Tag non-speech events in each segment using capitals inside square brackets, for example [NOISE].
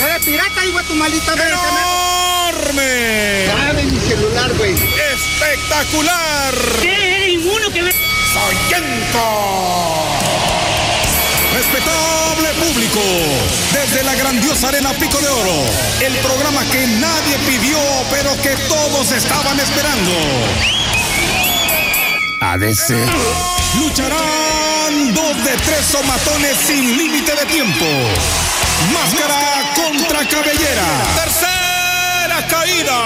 ¡Eh, pirata, hijo de tu maldita madre! ¡Enorme! ¡Dame mi celular, güey! ¡Espectacular! ¿Qué? ¿Eres inmuno que me...? ¡Soyenco! Respetable público, desde la grandiosa arena Pico de Oro, el programa que nadie pidió, pero que todos estaban esperando. ADC. Lucharán dos de tres somatones sin límite de tiempo. Máscara contra cabellera. Tercera caída.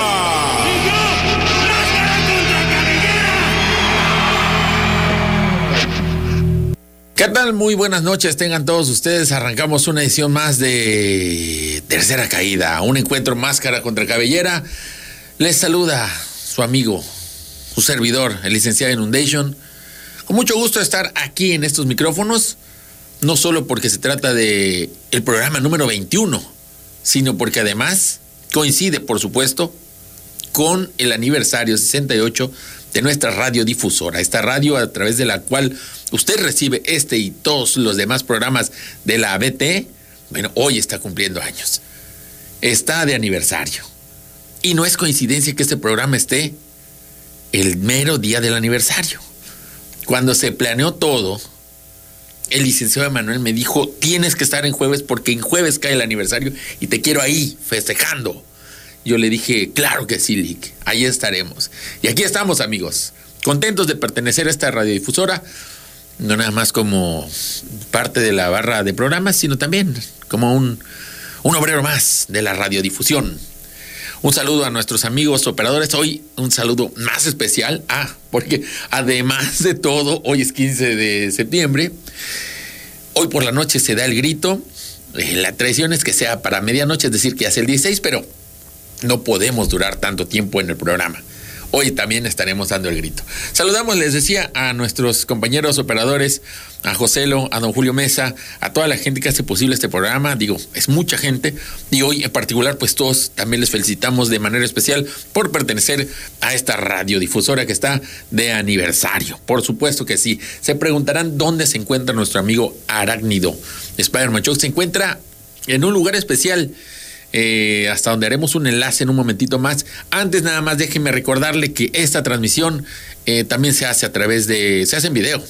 ¿Qué tal? Muy buenas noches, tengan todos ustedes. Arrancamos una edición más de Tercera Caída, un encuentro máscara contra cabellera. Les saluda su amigo, su servidor, el licenciado Inundation. Con mucho gusto estar aquí en estos micrófonos, no solo porque se trata de el programa número 21, sino porque además coincide, por supuesto, con el aniversario 68 de nuestra radiodifusora, esta radio a través de la cual usted recibe este y todos los demás programas de la ABT, bueno, hoy está cumpliendo años. Está de aniversario. Y no es coincidencia que este programa esté el mero día del aniversario. Cuando se planeó todo, el licenciado Emanuel me dijo, tienes que estar en jueves porque en jueves cae el aniversario y te quiero ahí, festejando. Yo le dije, claro que sí, Lick, ahí estaremos. Y aquí estamos, amigos, contentos de pertenecer a esta radiodifusora, no nada más como parte de la barra de programas, sino también como un, un obrero más de la radiodifusión. Un saludo a nuestros amigos operadores. Hoy un saludo más especial. Ah, porque además de todo, hoy es 15 de septiembre. Hoy por la noche se da el grito. Eh, la tradición es que sea para medianoche, es decir, que hace el 16, pero no podemos durar tanto tiempo en el programa. Hoy también estaremos dando el grito. Saludamos, les decía, a nuestros compañeros operadores, a Joselo, a don Julio Mesa, a toda la gente que hace posible este programa. Digo, es mucha gente. Y hoy en particular, pues todos también les felicitamos de manera especial por pertenecer a esta radiodifusora que está de aniversario. Por supuesto que sí. Se preguntarán dónde se encuentra nuestro amigo Arácnido. Spider-Man se encuentra en un lugar especial. Eh, hasta donde haremos un enlace en un momentito más. Antes nada más déjenme recordarle que esta transmisión eh, también se hace a través de, se hace en video,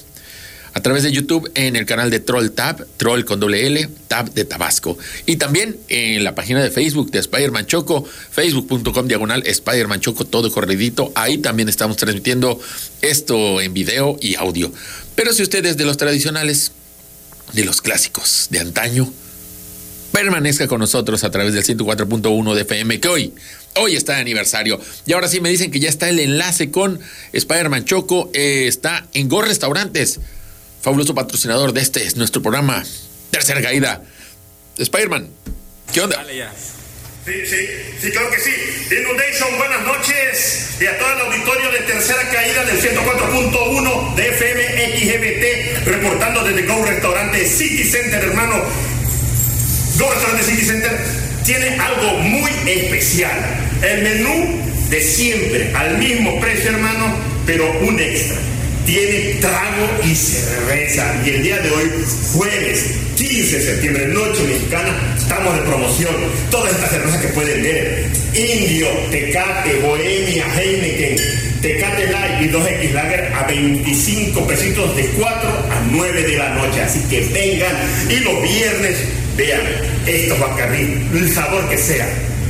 a través de YouTube en el canal de Troll Tab, Troll con doble L, Tab de Tabasco. Y también en la página de Facebook de Spider-Man Choco, facebook.com diagonal Spider-Man Choco, todo corridito. Ahí también estamos transmitiendo esto en video y audio. Pero si usted es de los tradicionales, de los clásicos, de antaño, permanezca con nosotros a través del 104.1 de FM, que hoy, hoy está de aniversario. Y ahora sí me dicen que ya está el enlace con Spider-Man Choco, eh, está en Go Restaurantes, fabuloso patrocinador de este, es nuestro programa, Tercera Caída. Spider-Man, ¿qué onda? Dale ya. Sí, sí, sí, claro que sí. Inundation, buenas noches. Y a todo el auditorio de tercera caída del 104.1 de FM XGBT, reportando desde Go Restaurante City Center, hermano. Go Restaurante City Center tiene algo muy especial. El menú de siempre, al mismo precio, hermano, pero un extra. Tiene trago y cerveza. Y el día de hoy, jueves 15 de septiembre, noche mexicana, estamos de promoción. Todas estas cervezas que pueden ver: Indio, Tecate, Bohemia, Heineken, Tecate Light y 2X Lager a 25 pesitos de 4 a 9 de la noche. Así que vengan y los viernes vean estos bacarrí, el sabor que sea.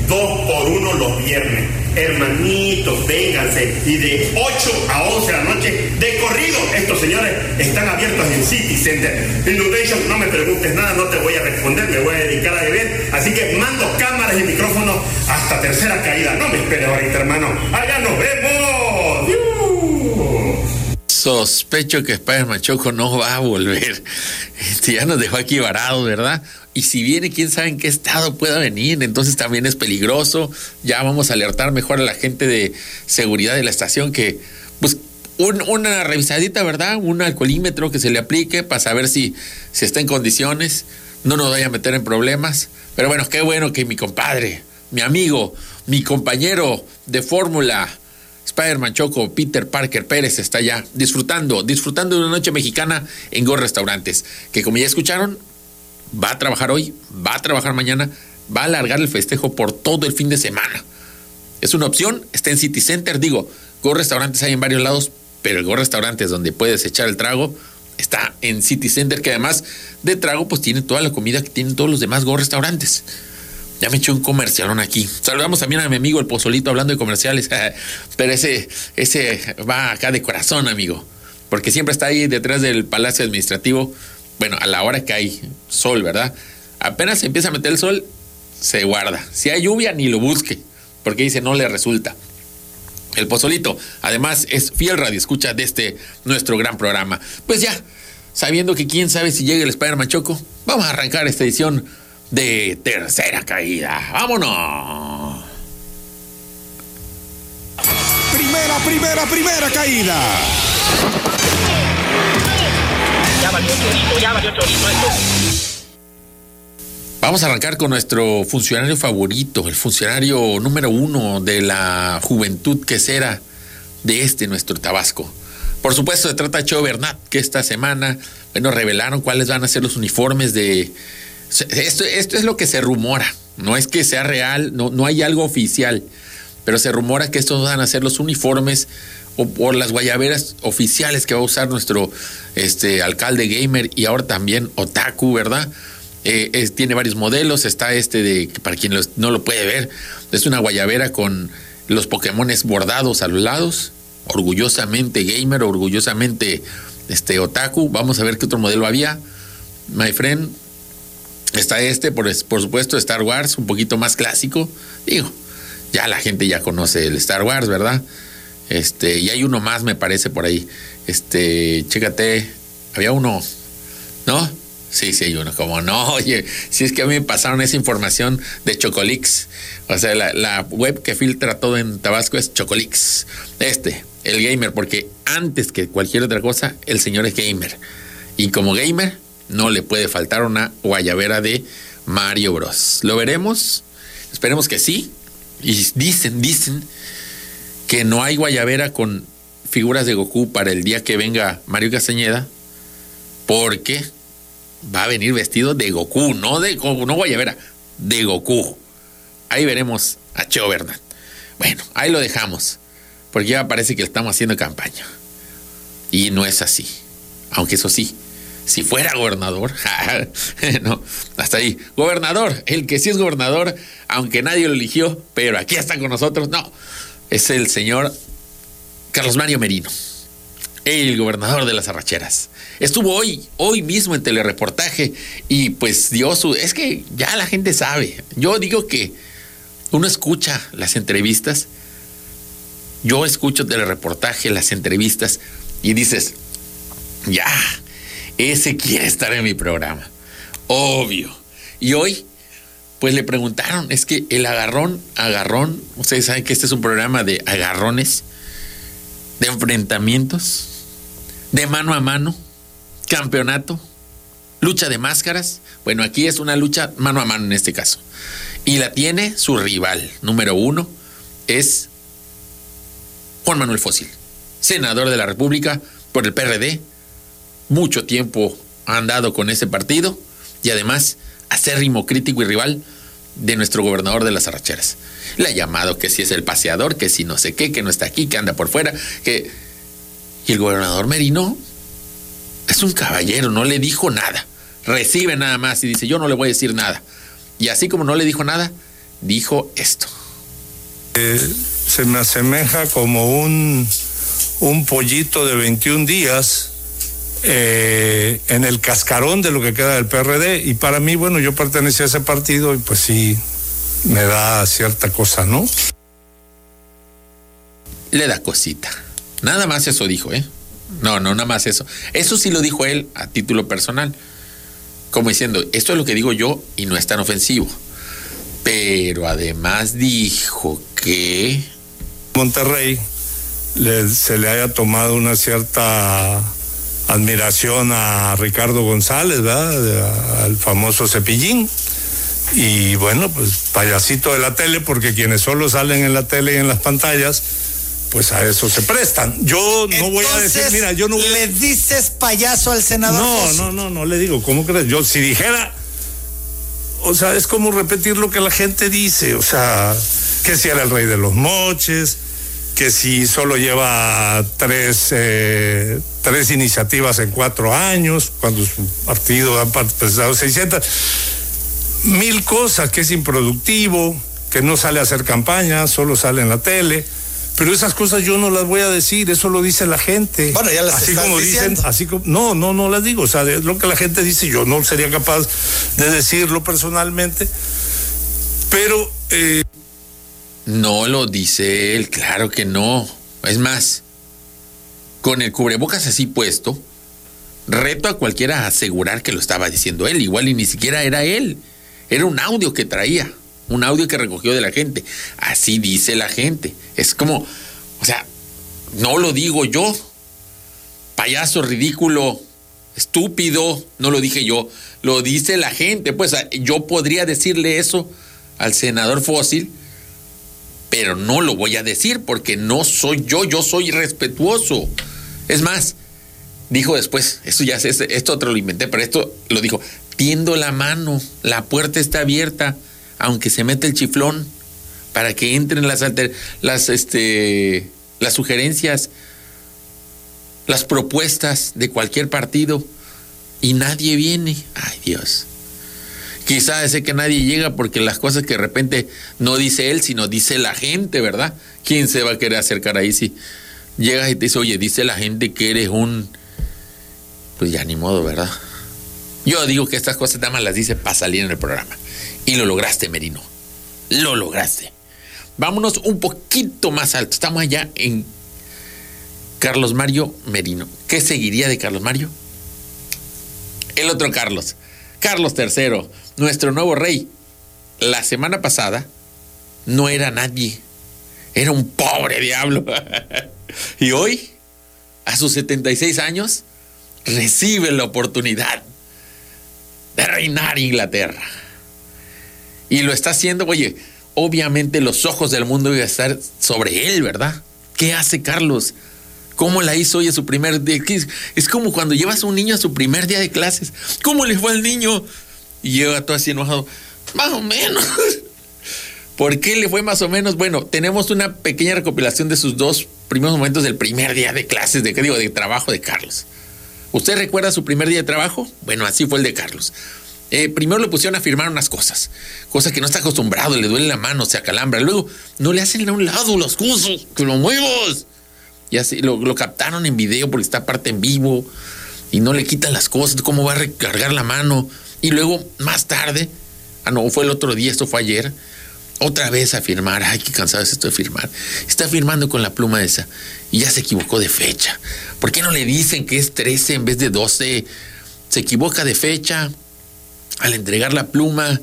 Dos por uno los viernes. Hermanitos, vénganse. Y de 8 a 11 de la noche, de corrido, estos señores están abiertos en City Center. Inundation, no me preguntes nada, no te voy a responder, me voy a dedicar a beber. Así que mando cámaras y micrófonos hasta tercera caída. No me esperes ahorita, hermano. Allá nos vemos. Sospecho que Spider-Man Choco no va a volver. Este, ya nos dejó aquí varado, ¿verdad? Y si viene, quién sabe en qué estado pueda venir, entonces también es peligroso. Ya vamos a alertar mejor a la gente de seguridad de la estación que, pues, un- una revisadita, ¿verdad? Un alcoholímetro que se le aplique para saber si, si está en condiciones, no nos vaya a meter en problemas. Pero bueno, qué bueno que mi compadre, mi amigo, mi compañero de fórmula, Spider-Man Choco, Peter Parker Pérez está ya disfrutando, disfrutando de una noche mexicana en Go Restaurantes, que como ya escucharon, va a trabajar hoy, va a trabajar mañana, va a alargar el festejo por todo el fin de semana. Es una opción, está en City Center, digo, Go Restaurantes hay en varios lados, pero el Go Restaurantes donde puedes echar el trago está en City Center, que además de trago, pues tiene toda la comida que tienen todos los demás Go Restaurantes. Ya me eché un comercialón aquí. Saludamos también a mi amigo el Pozolito hablando de comerciales, [LAUGHS] pero ese, ese va acá de corazón, amigo, porque siempre está ahí detrás del Palacio Administrativo. Bueno, a la hora que hay sol, ¿verdad? Apenas se empieza a meter el sol, se guarda. Si hay lluvia, ni lo busque, porque dice no le resulta. El Pozolito, además, es fiel radio escucha de este nuestro gran programa. Pues ya, sabiendo que quién sabe si llega el Spider-Man Choco, vamos a arrancar esta edición de tercera caída. ¡Vámonos! Primera, primera, primera caída. Ya valió chorito, ya valió chorito esto. Vamos a arrancar con nuestro funcionario favorito, el funcionario número uno de la juventud que será de este nuestro Tabasco. Por supuesto, se trata de Cho Bernat, que esta semana, bueno, revelaron cuáles van a ser los uniformes de... Esto, esto es lo que se rumora, no es que sea real, no, no hay algo oficial, pero se rumora que estos van a ser los uniformes o por las guayaberas oficiales que va a usar nuestro este, alcalde gamer y ahora también Otaku, ¿verdad? Eh, tiene varios modelos. Está este de, para quien no lo puede ver, es una guayabera con los Pokémones bordados a los lados. Orgullosamente gamer, orgullosamente este otaku. Vamos a ver qué otro modelo había. My friend. Está este, por, por supuesto, Star Wars, un poquito más clásico. Digo, ya la gente ya conoce el Star Wars, ¿verdad? Este, y hay uno más, me parece, por ahí. Este, chécate, había uno, ¿no? Sí, sí hay uno. Como no, [LAUGHS] oye, si es que a mí me pasaron esa información de Chocolix. O sea, la, la, web que filtra todo en Tabasco es Chocolix. Este, el gamer, porque antes que cualquier otra cosa, el señor es gamer. Y como gamer, no le puede faltar una guayabera de Mario Bros. ¿Lo veremos? Esperemos que sí. Y dicen, dicen que no hay guayabera con figuras de Goku para el día que venga Mario Castañeda, porque va a venir vestido de Goku, no de no guayabera, de Goku. Ahí veremos a Cheo Bernat. Bueno, ahí lo dejamos, porque ya parece que estamos haciendo campaña. Y no es así. Aunque eso sí, si fuera gobernador, [LAUGHS] no, hasta ahí. Gobernador, el que sí es gobernador, aunque nadie lo eligió, pero aquí está con nosotros, no, es el señor Carlos Mario Merino, el gobernador de las arracheras. Estuvo hoy, hoy mismo en telereportaje y pues dio su... Es que ya la gente sabe. Yo digo que uno escucha las entrevistas, yo escucho telereportaje, las entrevistas y dices, ya, ese quiere estar en mi programa. Obvio. Y hoy, pues le preguntaron, es que el agarrón, agarrón, ustedes saben que este es un programa de agarrones, de enfrentamientos, de mano a mano campeonato, lucha de máscaras. Bueno, aquí es una lucha mano a mano en este caso. Y la tiene su rival, número uno, es Juan Manuel Fósil, senador de la República por el PRD. Mucho tiempo ha andado con ese partido y además acérrimo crítico y rival de nuestro gobernador de las arracheras. Le ha llamado que si es el paseador, que si no sé qué, que no está aquí, que anda por fuera, que... Y el gobernador Merino es un caballero, no le dijo nada. Recibe nada más y dice, yo no le voy a decir nada. Y así como no le dijo nada, dijo esto. Eh, se me asemeja como un, un pollito de 21 días eh, en el cascarón de lo que queda del PRD. Y para mí, bueno, yo pertenecía a ese partido y pues sí, me da cierta cosa, ¿no? Le da cosita. Nada más eso dijo, ¿eh? No, no, nada más eso. Eso sí lo dijo él a título personal. Como diciendo, esto es lo que digo yo y no es tan ofensivo. Pero además dijo que... Monterrey le, se le haya tomado una cierta admiración a Ricardo González, ¿verdad? Al famoso cepillín. Y bueno, pues payasito de la tele, porque quienes solo salen en la tele y en las pantallas, pues a eso se prestan. Yo no voy a decir, mira, yo no voy ¿Le dices payaso al senador? No, no, no, no le digo, ¿cómo crees? Yo si dijera, o sea, es como repetir lo que la gente dice, o sea, que si era el rey de los moches, que si solo lleva tres, eh, tres iniciativas en cuatro años, cuando su partido ha presentado 600, mil cosas, que es improductivo, que no sale a hacer campaña, solo sale en la tele. Pero esas cosas yo no las voy a decir, eso lo dice la gente. Bueno, ya las así como diciendo. dicen, así como no, no, no las digo, o sea, es lo que la gente dice, yo no sería capaz de decirlo personalmente, pero eh, No lo dice él, claro que no. Es más, con el cubrebocas así puesto, reto a cualquiera a asegurar que lo estaba diciendo él. Igual y ni siquiera era él. Era un audio que traía, un audio que recogió de la gente. Así dice la gente. Es como, o sea, no lo digo yo. Payaso ridículo, estúpido, no lo dije yo, lo dice la gente. Pues yo podría decirle eso al senador Fósil, pero no lo voy a decir porque no soy yo, yo soy respetuoso. Es más, dijo después, esto ya sé, esto otro lo inventé, pero esto lo dijo, tiendo la mano, la puerta está abierta, aunque se mete el chiflón, para que entren las alter, las este las sugerencias, las propuestas de cualquier partido y nadie viene. Ay, Dios. Quizá sé que nadie llega porque las cosas que de repente no dice él, sino dice la gente, ¿verdad? ¿Quién se va a querer acercar ahí si llegas y te dice, oye, dice la gente que eres un... Pues ya ni modo, ¿verdad? Yo digo que estas cosas nada más las dice para salir en el programa. Y lo lograste, Merino. Lo lograste. Vámonos un poquito más alto. Estamos allá en Carlos Mario Merino. ¿Qué seguiría de Carlos Mario? El otro Carlos. Carlos III, nuestro nuevo rey. La semana pasada no era nadie. Era un pobre diablo. [LAUGHS] y hoy, a sus 76 años, recibe la oportunidad de reinar Inglaterra. Y lo está haciendo, oye, obviamente los ojos del mundo iban a estar sobre él, ¿verdad? ¿Qué hace Carlos? ¿Cómo la hizo hoy en su primer día? Es como cuando llevas a un niño a su primer día de clases. ¿Cómo le fue al niño? Y llega todo así enojado. Más o menos. [LAUGHS] ¿Por qué le fue más o menos? Bueno, tenemos una pequeña recopilación de sus dos primeros momentos del primer día de clases, de digo, de trabajo de Carlos. ¿Usted recuerda su primer día de trabajo? Bueno, así fue el de Carlos. Eh, primero le pusieron a firmar unas cosas, cosas que no está acostumbrado, le duele la mano, se acalambra. Luego, no le hacen a un lado los cursos, que lo muevas. Y así lo, captaron en video porque está parte en vivo y no le quitan las cosas, cómo va a recargar la mano. Y luego, más tarde, ah, no, fue el otro día, esto fue ayer, otra vez a firmar. Ay, qué cansado es esto de firmar. Está firmando con la pluma esa y ya se equivocó de fecha. ¿Por qué no le dicen que es 13 en vez de 12? Se equivoca de fecha al entregar la pluma.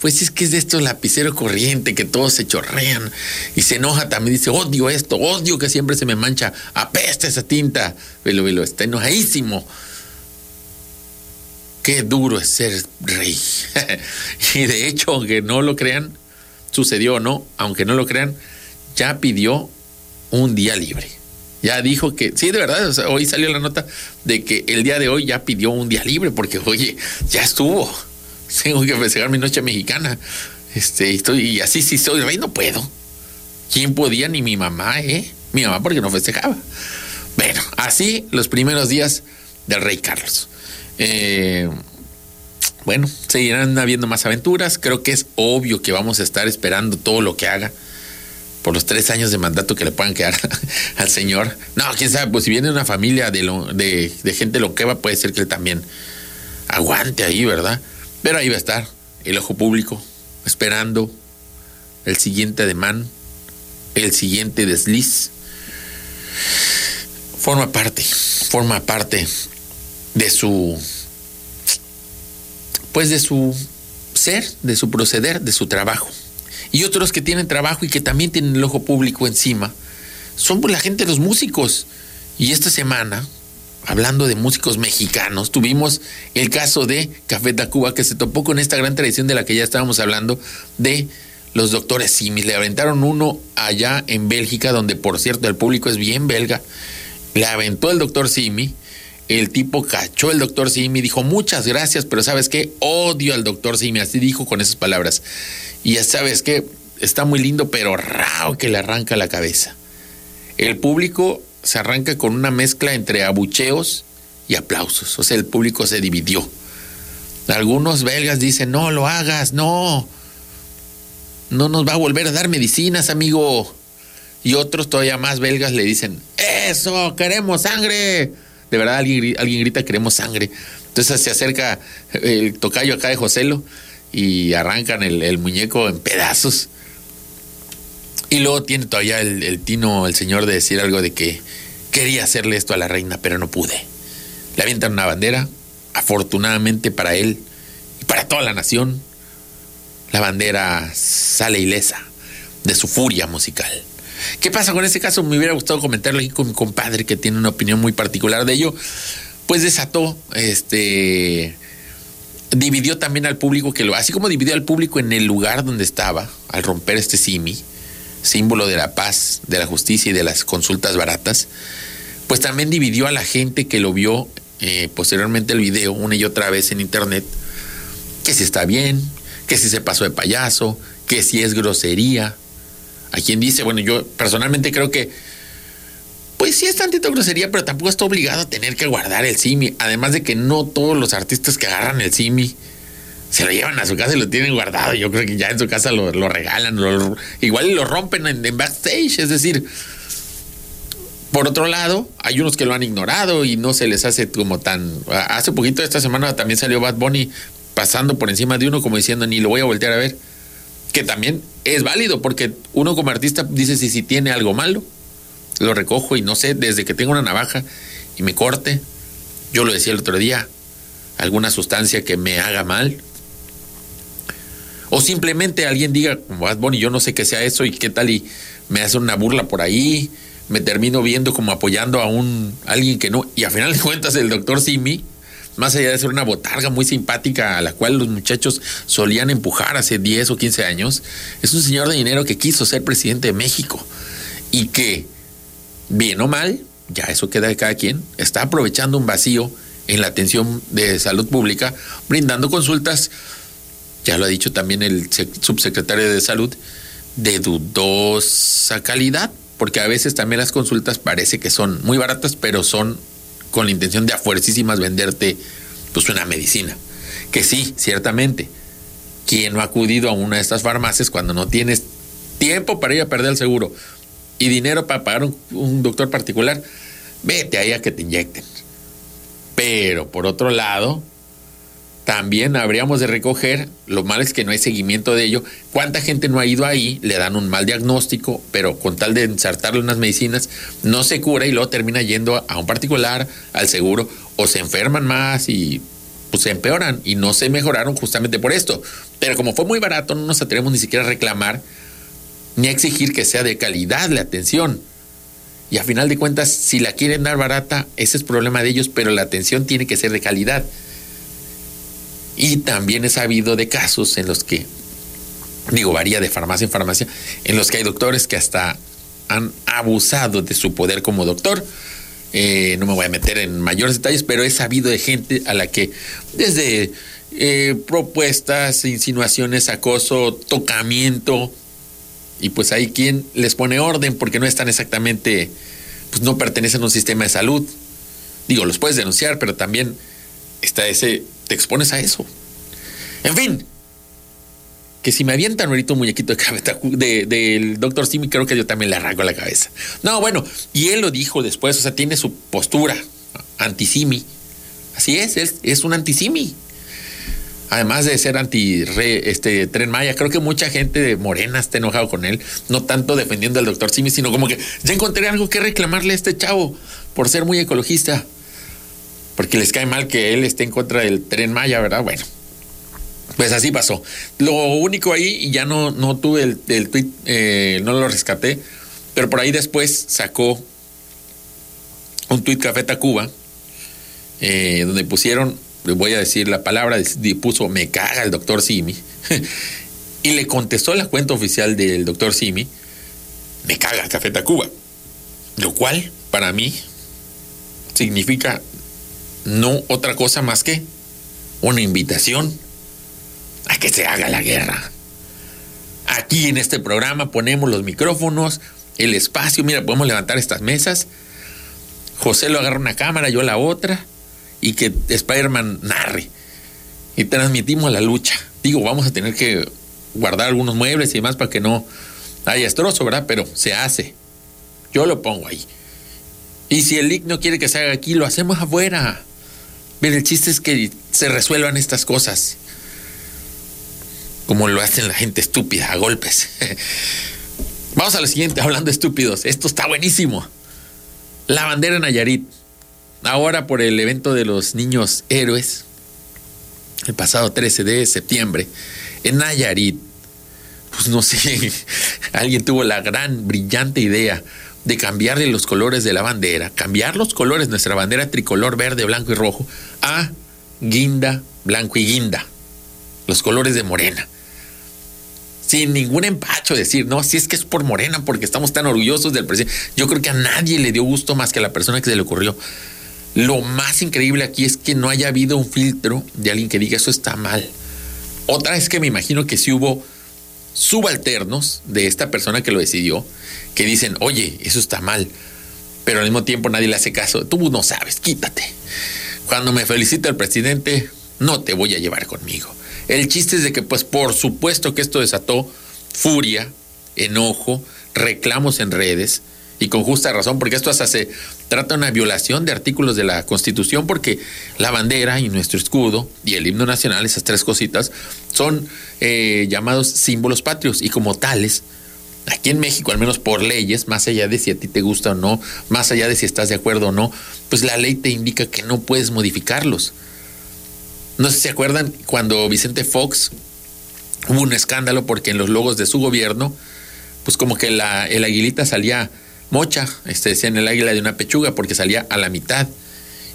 Pues es que es de estos lapicero corriente que todos se chorrean y se enoja también. Dice, odio esto, odio que siempre se me mancha, apesta esa tinta. Velo, velo, está enojadísimo. Qué duro es ser rey. [LAUGHS] y de hecho, aunque no lo crean, sucedió o no, aunque no lo crean, ya pidió un día libre. Ya dijo que, sí, de verdad, hoy salió la nota de que el día de hoy ya pidió un día libre porque, oye, ya estuvo. Tengo que festejar mi noche mexicana. Este, estoy, y así sí soy rey, no puedo. ¿Quién podía? Ni mi mamá, ¿eh? Mi mamá porque no festejaba. Bueno, así los primeros días del rey Carlos. Eh, bueno, seguirán habiendo más aventuras. Creo que es obvio que vamos a estar esperando todo lo que haga por los tres años de mandato que le puedan quedar [LAUGHS] al señor. No, quién sabe, pues si viene una familia de, lo, de gente loqueva, puede ser que él también aguante ahí, ¿verdad? Pero ahí va a estar el ojo público, esperando el siguiente ademán, el siguiente desliz. Forma parte, forma parte de su, pues de su ser, de su proceder, de su trabajo. Y otros que tienen trabajo y que también tienen el ojo público encima, son la gente los músicos. Y esta semana, hablando de músicos mexicanos, tuvimos el caso de Café Tacuba que se topó con esta gran tradición de la que ya estábamos hablando de los doctores Simis. Le aventaron uno allá en Bélgica, donde por cierto el público es bien belga. Le aventó el doctor Simi el tipo cachó el doctor Simi, dijo muchas gracias, pero sabes qué, odio al doctor Simi, así dijo con esas palabras. Y ya sabes que está muy lindo, pero raro que le arranca la cabeza. El público se arranca con una mezcla entre abucheos y aplausos, o sea, el público se dividió. Algunos belgas dicen, no lo hagas, no, no nos va a volver a dar medicinas, amigo. Y otros todavía más belgas le dicen, eso, queremos sangre. De verdad alguien, grita, queremos sangre. Entonces se acerca el tocayo acá de Joselo y arrancan el, muñeco en pedazos. Y luego tiene todavía el, el, tino, el señor, de decir algo de que quería hacerle esto a la reina, pero no pude. Le avientan una bandera, afortunadamente para él y para toda la nación, la bandera sale ilesa de su furia musical. ¿Qué pasa con este caso? Me hubiera gustado comentarlo aquí con mi compadre que tiene una opinión muy particular de ello. Pues desató, este, dividió también al público que lo, así como dividió al público en el lugar donde estaba al romper este simi, símbolo de la paz, de la justicia y de las consultas baratas, pues también dividió a la gente que lo vio eh, posteriormente el video una y otra vez en internet, que si está bien, que si se pasó de payaso, que si es grosería. Hay quien dice, bueno, yo personalmente creo que, pues sí es tantito grosería, pero tampoco está obligado a tener que guardar el simi. Además de que no todos los artistas que agarran el simi se lo llevan a su casa y lo tienen guardado. Yo creo que ya en su casa lo, regalan, igual lo rompen en backstage. Es decir, por otro lado, hay unos que lo han ignorado y no se les hace como tan... Hace poquito esta semana también salió Bad Bunny pasando por encima de uno como diciendo ni lo voy a voltear a ver. Que también es válido porque uno como artista dice si, si tiene algo malo, lo recojo y no sé, desde que tengo una navaja y me corte, yo lo decía el otro día, alguna sustancia que me haga mal. O simplemente alguien diga, como Bad Bunny, yo no sé qué sea eso y qué tal y me hace una burla por ahí me termino viendo como apoyando a un alguien que no. Y a final de cuentas, el doctor Simi, más allá de ser una botarga muy simpática a la cual los muchachos solían empujar hace 10 o 15 años, es un señor de dinero que quiso ser presidente de México y que, bien o mal, ya eso queda de cada quien, está aprovechando un vacío en la atención de salud pública, brindando consultas, ya lo ha dicho también el subsecretario de salud, de dudosa calidad porque a veces también las consultas parece que son muy baratas, pero son con la intención de a fuercísimas venderte pues una medicina. Que sí, ciertamente, quien no ha acudido a una de estas farmacias cuando no tienes tiempo para ir a perder el seguro y dinero para pagar un, un doctor particular, vete ahí a que te inyecten. Pero por otro lado, también habríamos de recoger, lo malo es que no hay seguimiento de ello, cuánta gente no ha ido ahí, le dan un mal diagnóstico, pero con tal de ensartarle unas medicinas, no se cura y luego termina yendo a un particular, al seguro, o se enferman más y pues se empeoran y no se mejoraron justamente por esto. Pero como fue muy barato, no nos atrevemos ni siquiera a reclamar ni a exigir que sea de calidad la atención. Y a final de cuentas, si la quieren dar barata, ese es problema de ellos, pero la atención tiene que ser de calidad. Y también he sabido de casos en los que, digo, varía de farmacia en farmacia, en los que hay doctores que hasta han abusado de su poder como doctor. Eh, no me voy a meter en mayores detalles, pero he sabido de gente a la que desde eh, propuestas, insinuaciones, acoso, tocamiento, y pues hay quien les pone orden porque no están exactamente, pues no pertenecen a un sistema de salud. Digo, los puedes denunciar, pero también está ese te expones a eso. En fin, que si me avientan ahorita un muñequito de cabeza del doctor Simi, creo que yo también le arranco la cabeza. No, bueno, y él lo dijo después, o sea, tiene su postura anti-Simi. Así es, es, es un anti-Simi. Además de ser anti este Tren Maya, creo que mucha gente de Morena está enojado con él, no tanto defendiendo al doctor Simi, sino como que ya encontré algo que reclamarle a este chavo por ser muy ecologista porque les cae mal que él esté en contra del tren Maya, ¿verdad? Bueno, pues así pasó. Lo único ahí, y ya no, no tuve el, el tweet, eh, no lo rescaté, pero por ahí después sacó un tweet Café Tacuba, eh, donde pusieron, le voy a decir la palabra, puso me caga el doctor Simi, [LAUGHS] y le contestó la cuenta oficial del doctor Simi, me caga Café Tacuba, lo cual para mí significa no otra cosa más que una invitación a que se haga la guerra. Aquí en este programa ponemos los micrófonos, el espacio, mira, podemos levantar estas mesas. José lo agarra una cámara, yo la otra, y que Spider-Man narre. Y transmitimos la lucha. Digo, vamos a tener que guardar algunos muebles y demás para que no haya estrozo, ¿verdad? Pero se hace. Yo lo pongo ahí. Y si el LIC no quiere que se haga aquí, lo hacemos afuera. Pero el chiste es que se resuelvan estas cosas. Como lo hacen la gente estúpida, a golpes. [LAUGHS] Vamos a lo siguiente, hablando de estúpidos. Esto está buenísimo. La bandera Nayarit. Ahora por el evento de los niños héroes, el pasado 13 de septiembre, en Nayarit, pues no sé, [LAUGHS] alguien tuvo la gran, brillante idea de cambiarle los colores de la bandera, cambiar los colores nuestra bandera tricolor verde, blanco y rojo a guinda, blanco y guinda, los colores de morena. Sin ningún empacho decir, no, si es que es por morena, porque estamos tan orgullosos del presidente. Yo creo que a nadie le dio gusto más que a la persona que se le ocurrió. Lo más increíble aquí es que no haya habido un filtro de alguien que diga eso está mal. Otra es que me imagino que si hubo subalternos de esta persona que lo decidió, que dicen, oye, eso está mal, pero al mismo tiempo nadie le hace caso. Tú no sabes, quítate. Cuando me felicita el presidente, no te voy a llevar conmigo. El chiste es de que, pues, por supuesto que esto desató furia, enojo, reclamos en redes, y con justa razón, porque esto hasta se trata de una violación de artículos de la Constitución, porque la bandera y nuestro escudo y el himno nacional, esas tres cositas, son eh, llamados símbolos patrios y como tales, aquí en México, al menos por leyes, más allá de si a ti te gusta o no, más allá de si estás de acuerdo o no, pues la ley te indica que no puedes modificarlos. No sé si se acuerdan cuando Vicente Fox hubo un escándalo porque en los logos de su gobierno, pues como que la, el aguilita salía mocha, este, decían el águila de una pechuga porque salía a la mitad.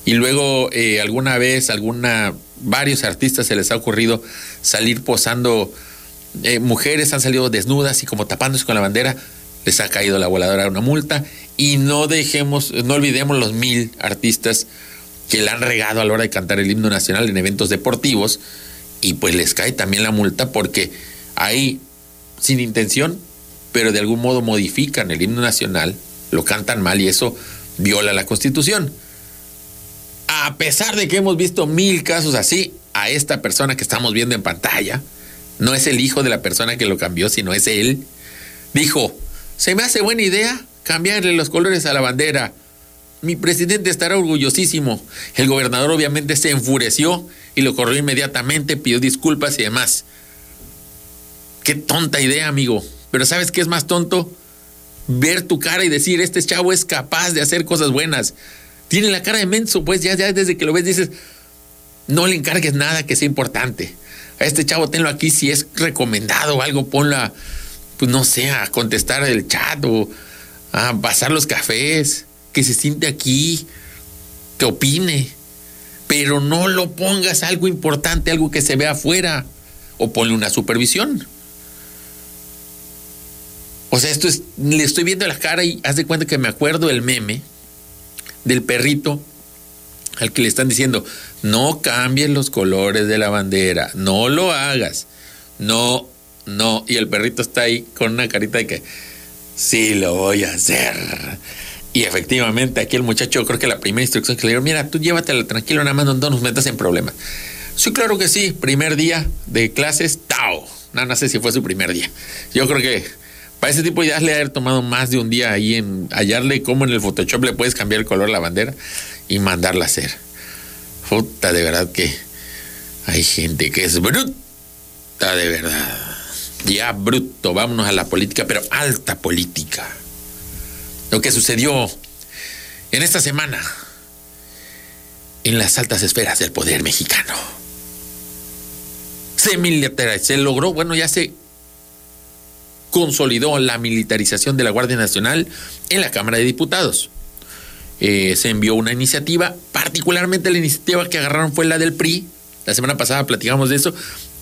Y luego eh, alguna vez, alguna, varios artistas se les ha ocurrido salir posando, eh, mujeres han salido desnudas y como tapándose con la bandera, les ha caído la voladora una multa. Y no dejemos, no olvidemos los mil artistas que le han regado a la hora de cantar el himno nacional en eventos deportivos y pues les cae también la multa porque ahí, sin intención, pero de algún modo modifican el himno nacional, lo cantan mal y eso viola la constitución. A pesar de que hemos visto mil casos así, a esta persona que estamos viendo en pantalla, no es el hijo de la persona que lo cambió, sino es él, dijo, se me hace buena idea cambiarle los colores a la bandera. Mi presidente estará orgullosísimo. El gobernador obviamente se enfureció y lo corrió inmediatamente, pidió disculpas y demás. Qué tonta idea, amigo. Pero ¿sabes qué es más tonto? Ver tu cara y decir, este chavo es capaz de hacer cosas buenas. Tiene la cara de menso, pues ya, ya desde que lo ves dices, no le encargues nada que sea importante. A este chavo tenlo aquí si es recomendado o algo, ponla, pues no sé, a contestar el chat o a pasar los cafés, que se siente aquí, que opine. Pero no lo pongas algo importante, algo que se vea afuera, o ponle una supervisión. O sea, esto es, le estoy viendo la cara y haz de cuenta que me acuerdo el meme del perrito al que le están diciendo, no cambies los colores de la bandera, no lo hagas, no, no. Y el perrito está ahí con una carita de que, sí lo voy a hacer. Y efectivamente, aquí el muchacho, creo que la primera instrucción que le dieron, mira, tú llévatela tranquilo, nada más no nos metas en problemas. Sí, claro que sí, primer día de clases, Tao. No, no sé si fue su primer día. Yo creo que para ese tipo de ideas le ha haber tomado más de un día ahí en hallarle cómo en el Photoshop le puedes cambiar el color a la bandera y mandarla a hacer. Puta, de verdad que hay gente que es bruta, de verdad. Ya bruto, vámonos a la política, pero alta política. Lo que sucedió en esta semana en las altas esferas del poder mexicano. Se militarizó, se logró, bueno, ya se consolidó la militarización de la Guardia Nacional en la Cámara de Diputados. Eh, se envió una iniciativa, particularmente la iniciativa que agarraron fue la del PRI. La semana pasada platicamos de eso,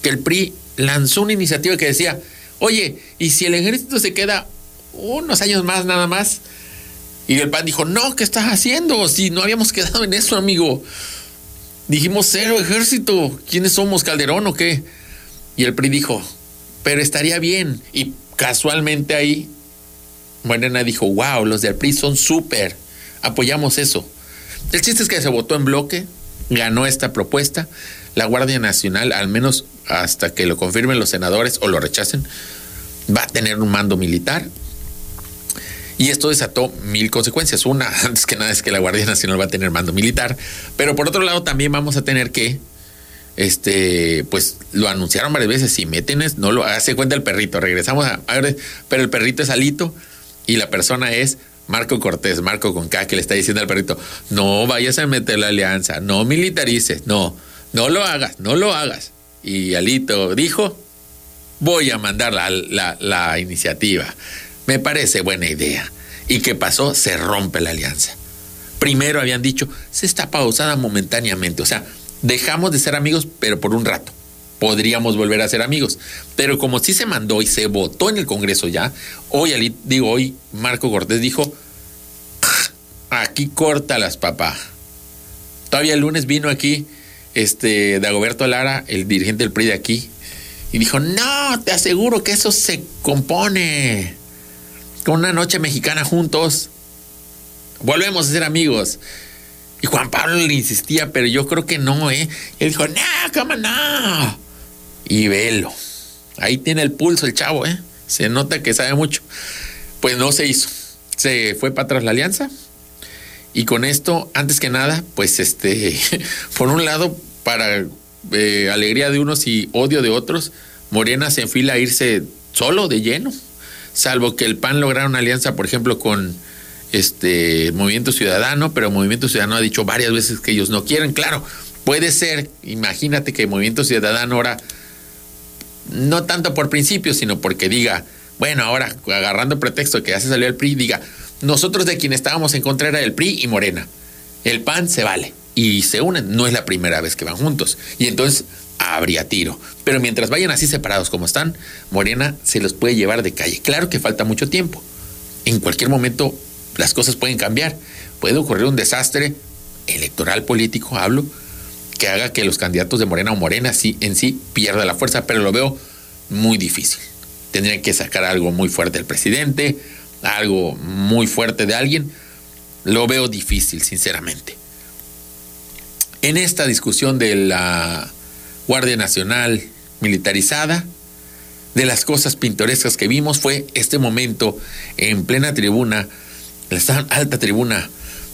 que el PRI lanzó una iniciativa que decía, oye, ¿y si el ejército se queda unos años más nada más? Y el PAN dijo, no, ¿qué estás haciendo? Si no habíamos quedado en eso, amigo. Dijimos cero ejército. ¿Quiénes somos, Calderón o qué? Y el PRI dijo, pero estaría bien. Y casualmente ahí, Morena dijo, wow, los del PRI son súper. Apoyamos eso. El chiste es que se votó en bloque, ganó esta propuesta. La Guardia Nacional, al menos hasta que lo confirmen los senadores o lo rechacen, va a tener un mando militar. Y esto desató mil consecuencias. Una, [LAUGHS] antes que nada, es que la Guardia Nacional va a tener mando militar. Pero por otro lado, también vamos a tener que, este, pues lo anunciaron varias veces. Si meten, no lo hace cuenta el perrito. Regresamos a, a ver, pero el perrito es Alito y la persona es Marco Cortés, Marco con K, que le está diciendo al perrito: No vayas a meter la alianza, no militarices, no, no lo hagas, no lo hagas. Y Alito dijo: Voy a mandar la, la, la iniciativa. Me parece buena idea. ¿Y qué pasó? Se rompe la alianza. Primero habían dicho, se está pausada momentáneamente. O sea, dejamos de ser amigos, pero por un rato. Podríamos volver a ser amigos. Pero como sí se mandó y se votó en el Congreso ya, hoy, digo, hoy Marco Cortés dijo, aquí las papá. Todavía el lunes vino aquí este Dagoberto Lara, el dirigente del PRI de aquí, y dijo, no, te aseguro que eso se compone con una noche mexicana juntos. Volvemos a ser amigos. Y Juan Pablo le insistía, pero yo creo que no, ¿eh? Y él dijo, no, cómo no. Y velo. Ahí tiene el pulso el chavo, ¿eh? Se nota que sabe mucho. Pues no se hizo. Se fue para atrás la alianza. Y con esto, antes que nada, pues este, [LAUGHS] por un lado, para eh, alegría de unos y odio de otros, Morena se enfila a irse solo, de lleno salvo que el PAN lograra una alianza, por ejemplo, con este Movimiento Ciudadano, pero Movimiento Ciudadano ha dicho varias veces que ellos no quieren. Claro, puede ser, imagínate que Movimiento Ciudadano ahora, no tanto por principio, sino porque diga, bueno, ahora agarrando pretexto que ya se salió el PRI, diga, nosotros de quien estábamos en contra era el PRI y Morena. El PAN se vale y se unen. No es la primera vez que van juntos. Y entonces habría tiro. Pero mientras vayan así separados como están, Morena se los puede llevar de calle. Claro que falta mucho tiempo. En cualquier momento las cosas pueden cambiar. Puede ocurrir un desastre electoral político, hablo, que haga que los candidatos de Morena o Morena sí, en sí pierda la fuerza, pero lo veo muy difícil. Tendrían que sacar algo muy fuerte del presidente, algo muy fuerte de alguien. Lo veo difícil, sinceramente. En esta discusión de la Guardia Nacional militarizada. De las cosas pintorescas que vimos fue este momento en plena tribuna, la alta tribuna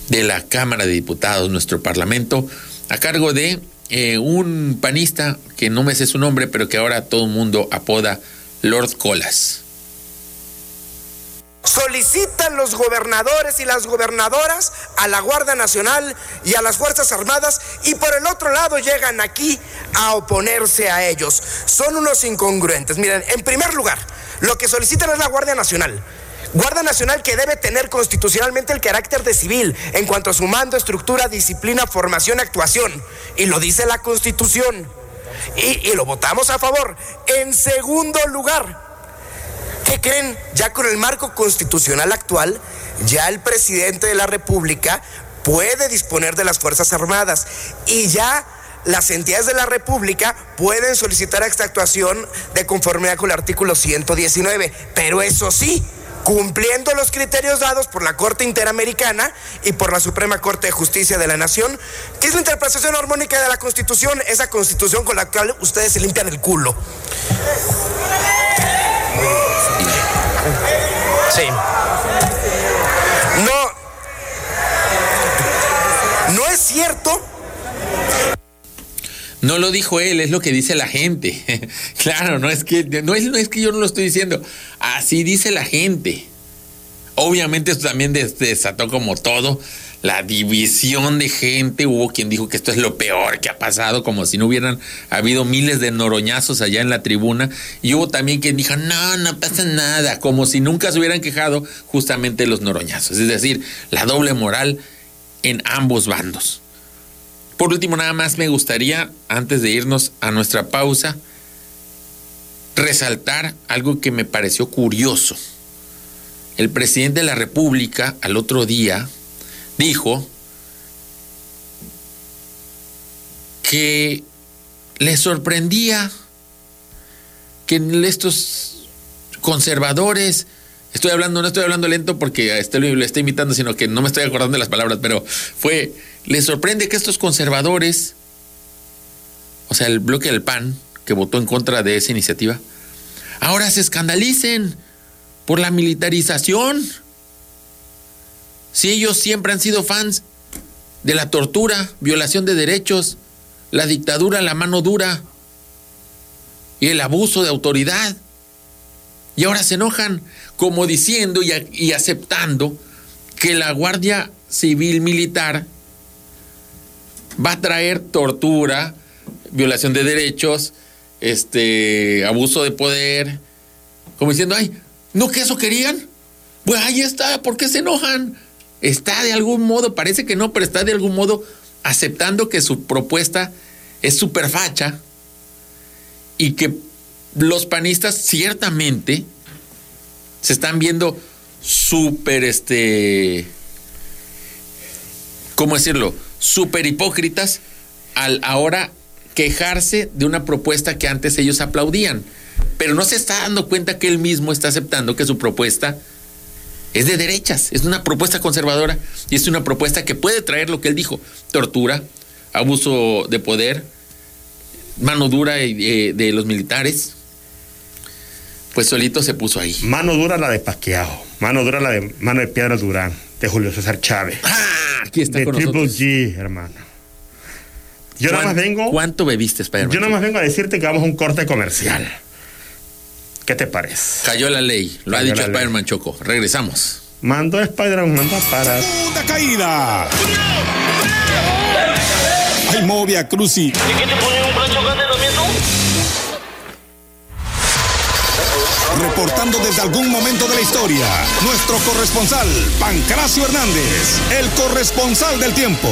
de la Cámara de Diputados, nuestro Parlamento, a cargo de eh, un panista que no me sé su nombre, pero que ahora todo el mundo apoda Lord Colas solicitan los gobernadores y las gobernadoras a la Guardia Nacional y a las Fuerzas Armadas y por el otro lado llegan aquí a oponerse a ellos. Son unos incongruentes. Miren, en primer lugar, lo que solicitan es la Guardia Nacional. Guardia Nacional que debe tener constitucionalmente el carácter de civil en cuanto a su mando, estructura, disciplina, formación, actuación. Y lo dice la Constitución. Y, y lo votamos a favor. En segundo lugar, ¿Qué creen? Ya con el marco constitucional actual, ya el presidente de la República puede disponer de las Fuerzas Armadas y ya las entidades de la República pueden solicitar esta actuación de conformidad con el artículo 119. Pero eso sí, cumpliendo los criterios dados por la Corte Interamericana y por la Suprema Corte de Justicia de la Nación, que es la interpretación armónica de la Constitución, esa Constitución con la cual ustedes se limpian el culo. Sí. No. No es cierto. No lo dijo él, es lo que dice la gente. [LAUGHS] claro, no es que no es, no es que yo no lo estoy diciendo. Así dice la gente. Obviamente esto también desató como todo la división de gente. Hubo quien dijo que esto es lo peor que ha pasado, como si no hubieran habido miles de noroñazos allá en la tribuna. Y hubo también quien dijo, no, no pasa nada, como si nunca se hubieran quejado justamente los noroñazos. Es decir, la doble moral en ambos bandos. Por último, nada más me gustaría, antes de irnos a nuestra pausa, resaltar algo que me pareció curioso. El presidente de la República al otro día, dijo que le sorprendía que estos conservadores, estoy hablando, no estoy hablando lento porque este lo, estoy imitando, sino que no me estoy acordando de las palabras, pero fue, le sorprende que estos conservadores, o sea, el bloque del PAN, que votó en contra de esa iniciativa, ahora se escandalicen por la militarización. Si ellos siempre han sido fans de la tortura, violación de derechos, la dictadura, la mano dura y el abuso de autoridad. Y ahora se enojan como diciendo y, y aceptando que la Guardia Civil Militar va a traer tortura, violación de derechos, este abuso de poder, como diciendo, ay, ¿no que eso querían? Pues ahí está, ¿por qué se enojan? Está de algún modo, parece que no, pero está de algún modo aceptando que su propuesta es súper facha y que los panistas ciertamente se están viendo súper, este, ¿cómo decirlo? Súper hipócritas al ahora quejarse de una propuesta que antes ellos aplaudían. Pero no se está dando cuenta que él mismo está aceptando que su propuesta es de derechas, es una propuesta conservadora y es una propuesta que puede traer lo que él dijo, tortura, abuso de poder, mano dura de, de los militares. Pues solito se puso ahí. Mano dura la de Pasqueado, mano dura la de mano de Piedra Durán, de Julio César Chávez. Ah, aquí está de con Triple nosotros. G, hermano. Yo nada más ¿Cuán- vengo, ¿Cuánto bebiste, Spider-Man? yo nada más vengo a decirte que vamos a un corte comercial. ¿Qué te parece? Cayó la ley, lo ha dicho. Spider-Man Choco. Regresamos. Mando a Spider-Man, mando a parar. Segunda caída. Ay, Movia Cruci. Desde algún momento de la historia, nuestro corresponsal, Pancracio Hernández, el corresponsal del tiempo.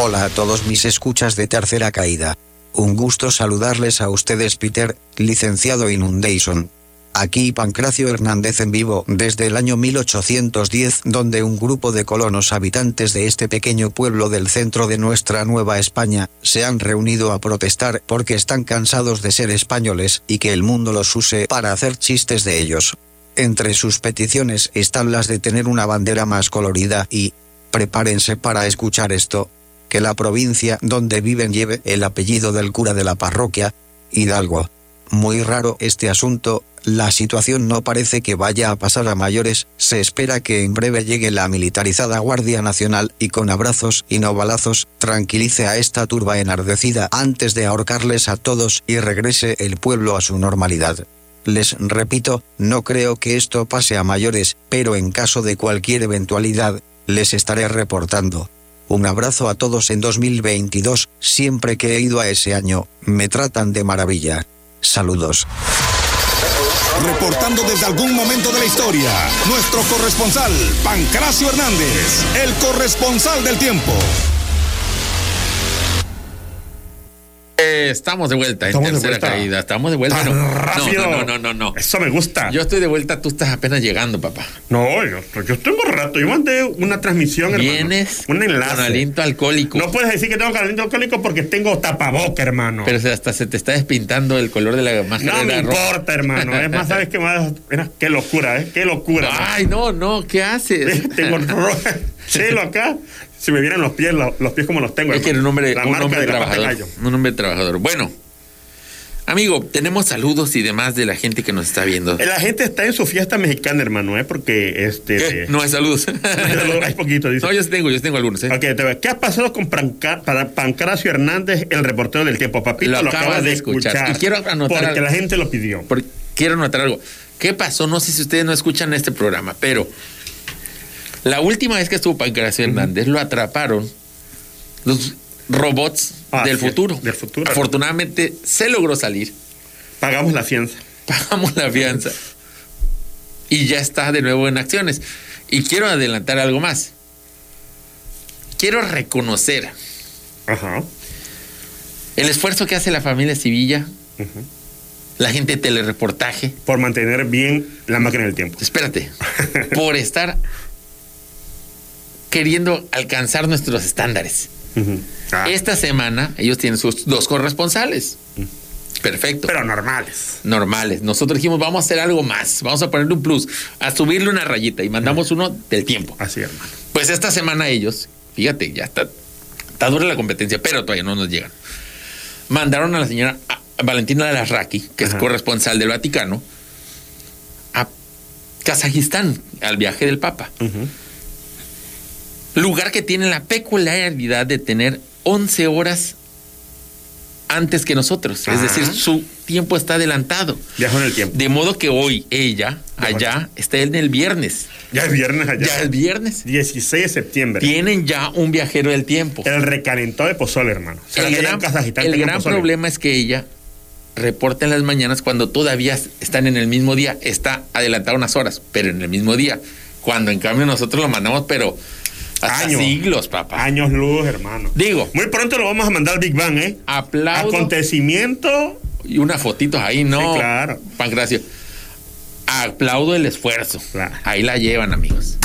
Hola a todos mis escuchas de tercera caída. Un gusto saludarles a ustedes Peter, licenciado Inundation. Aquí Pancracio Hernández en vivo desde el año 1810 donde un grupo de colonos habitantes de este pequeño pueblo del centro de nuestra Nueva España se han reunido a protestar porque están cansados de ser españoles y que el mundo los use para hacer chistes de ellos. Entre sus peticiones están las de tener una bandera más colorida y, prepárense para escuchar esto, que la provincia donde viven lleve el apellido del cura de la parroquia, Hidalgo. Muy raro este asunto, la situación no parece que vaya a pasar a mayores, se espera que en breve llegue la militarizada Guardia Nacional y con abrazos y no balazos tranquilice a esta turba enardecida antes de ahorcarles a todos y regrese el pueblo a su normalidad. Les repito, no creo que esto pase a mayores, pero en caso de cualquier eventualidad, les estaré reportando. Un abrazo a todos en 2022, siempre que he ido a ese año, me tratan de maravilla. Saludos. Reportando desde algún momento de la historia, nuestro corresponsal, Pancracio Hernández, el corresponsal del tiempo. Estamos de vuelta en Estamos de tercera vuelta. caída. Estamos de vuelta. Tan No, rápido. No, no, no, no, no. Eso me gusta. Yo estoy de vuelta, tú estás apenas llegando, papá. No, yo, yo tengo rato. Yo mandé una transmisión, hermano. Vienes Un enlace. con aliento alcohólico. No puedes decir que tengo aliento alcohólico porque tengo tapaboca, hermano. Pero hasta se te está despintando el color de la máscara no me importa, hermano. Es más, ¿sabes qué más? Mira, qué locura, ¿eh? Qué locura. Ay, no, no, ¿qué haces? [LAUGHS] tengo [LAUGHS] ro- chelo acá. Si me vieran los pies, los, los pies como los tengo. Es que era un hombre, La un hombre trabajador. Un hombre trabajador. Bueno, amigo, tenemos saludos y demás de la gente que nos está viendo. La gente está en su fiesta mexicana, hermano, ¿eh? Porque este. ¿Qué? No hay [LAUGHS] saludos. Hay poquito, dice. No, yo tengo, yo tengo algunos. ¿eh? Ok. ¿Qué ha pasado con Panca- para Pancracio Hernández, el reportero del tiempo? Papito, Lo lo, acabas acabas de escuchar. escuchar. Y quiero anotar Porque algo. la gente lo pidió. Porque quiero notar algo. ¿Qué pasó? No sé si ustedes no escuchan este programa, pero la última vez que estuvo Pancracio Hernández lo atraparon los robots Ah, del sí, futuro. del futuro. Afortunadamente se logró salir. Pagamos la fianza. Pagamos la fianza. Y ya está de nuevo en acciones. Y quiero adelantar algo más. Quiero reconocer Ajá. el esfuerzo que hace la familia Sevilla, la gente de telereportaje, Por mantener bien la máquina del tiempo. espérate, [LAUGHS] por estar queriendo alcanzar nuestros estándares. Ah, Esta semana ellos tienen sus dos corresponsales. Perfecto. pero normales. normales. Nosotros dijimos, vamos a hacer algo más, vamos a ponerle un plus, a subirle una rayita y mandamos uno del tiempo. Así, hermano. Pues esta semana ellos, fíjate, ya está, está dura la competencia, pero todavía no nos llegan. Mandaron a la señora Valentina de la Raki, que es Ajá. corresponsal del Vaticano, a Kazajistán, al viaje del Papa. Lugar que tiene la peculiaridad de tener 11 horas antes que nosotros. Es decir, su tiempo está adelantado. Viajó en el tiempo. De modo que hoy ella, Viajó. allá, está en el viernes. Ya es viernes allá. Ya es viernes. 16 de septiembre. Tienen ya un viajero del tiempo. El recalentado de pozole, hermano. O sea, El gran, el problema es que ella reporta en las mañanas cuando todavía están en el mismo día. Está adelantada unas horas, pero en el mismo día. Cuando en cambio nosotros lo mandamos, pero hasta Años. siglos, papá. Años luz, hermano. Digo, Muy pronto lo vamos a mandar al Big Bang, ¿eh? aplaudo Acontecimiento. y unas fotitos ahí, ¿no? Sí, claro. Pancracio. Aplaudo el esfuerzo. Claro. Ahí la llevan, amigos.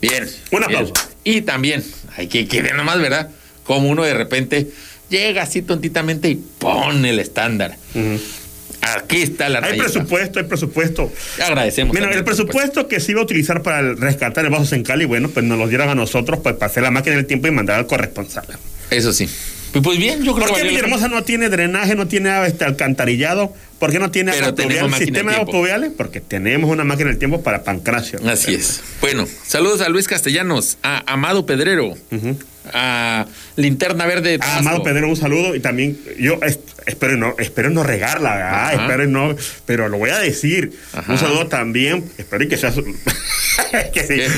Bien. Un bien. aplauso. Y también, hay que que nomás, ¿verdad? Como uno de repente llega así tontitamente y pone el estándar. Aquí está la Hay presupuesto, hay presupuesto. Agradecemos. Mira, el presupuesto que se iba a utilizar para rescatar el vasos en Cali, bueno, pues nos lo dieron a nosotros pues, para hacer la máquina del tiempo y mandar al corresponsal. Eso sí. Pues, pues bien, yo creo ¿Por qué valió la Villahermosa no tiene drenaje, no tiene este, alcantarillado? ¿Por qué no tiene Pero agua tenemos pluvial, máquina sistema de? Porque tenemos una máquina del tiempo para Pancracio. Así es. Bueno, saludos a Luis Castellanos, a Amado Pedrero, a Linterna Verde. A Tabasco. Amado Pedro, un saludo y también yo es- espero no, espero no regarla, espero no, pero lo voy a decir. Ajá. Un saludo también, espero que sea su, [LAUGHS] que sí, ¿Qué?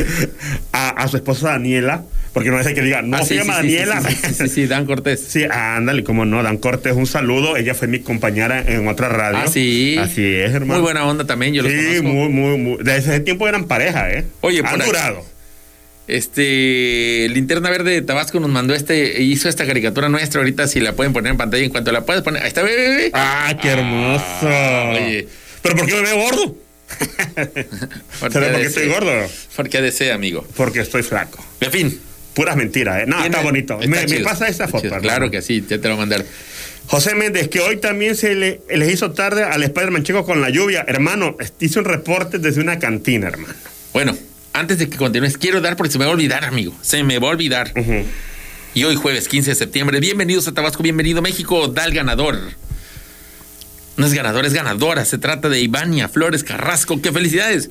a, a su esposa Daniela, porque no es que diga, no Ah, se llama sí, Daniela. Sí, sí, Dan Cortés. [LAUGHS] Sí, ándale, como no, Dan Cortés, un saludo. Ella fue mi compañera en otra radio. Ah, sí. Así es, hermano. Muy buena onda también, yo los Sí, conozco. muy, muy, muy. Desde ese tiempo eran pareja, ¿eh? Oye, por han aquí- durado. Este, Linterna Verde de Tabasco nos mandó este, hizo esta caricatura nuestra ahorita, si la pueden poner en pantalla, en cuanto la puedas poner, ahí está, ve, ve, ve. Ah, qué hermoso. Ah, oye. ¿Pero por qué me veo gordo? [LAUGHS] Porque ¿Sabes ha por de qué estoy gordo? Porque desea, amigo. Porque estoy flaco. En fin. Puras mentiras, ¿eh? No, está bonito. está me, pasa esa foto. hermano. Claro que sí, ya te lo voy a mandar. José Méndez, que hoy también se le, les hizo tarde al Spider-Man chico con la lluvia. Hermano, hice un reporte desde una cantina, hermano. Bueno, antes de que continúes, quiero dar porque se me va a olvidar, amigo. Se me va a olvidar. Y hoy jueves 15 de septiembre, bienvenidos a Tabasco, bienvenido México, da el ganador. No es ganador, es ganadora. Se trata de Ivania Flores Carrasco. ¡Qué felicidades!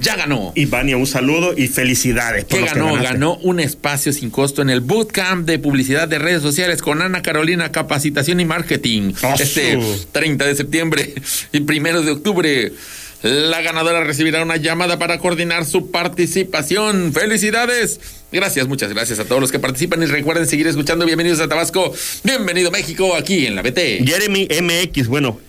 Ya ganó. Ivania, un saludo y felicidades. por ¿Qué lo que ganó? Ganó un espacio sin costo en el Bootcamp de publicidad de redes sociales con Ana Carolina Capacitación y Marketing. Ah, Este su. 30 de septiembre y primero de octubre. La ganadora recibirá una llamada para coordinar su participación. ¡Felicidades! Gracias, muchas gracias a todos los que participan y recuerden seguir escuchando. Bienvenidos a Tabasco. Bienvenido México aquí en la BT. Jeremy MX, bueno,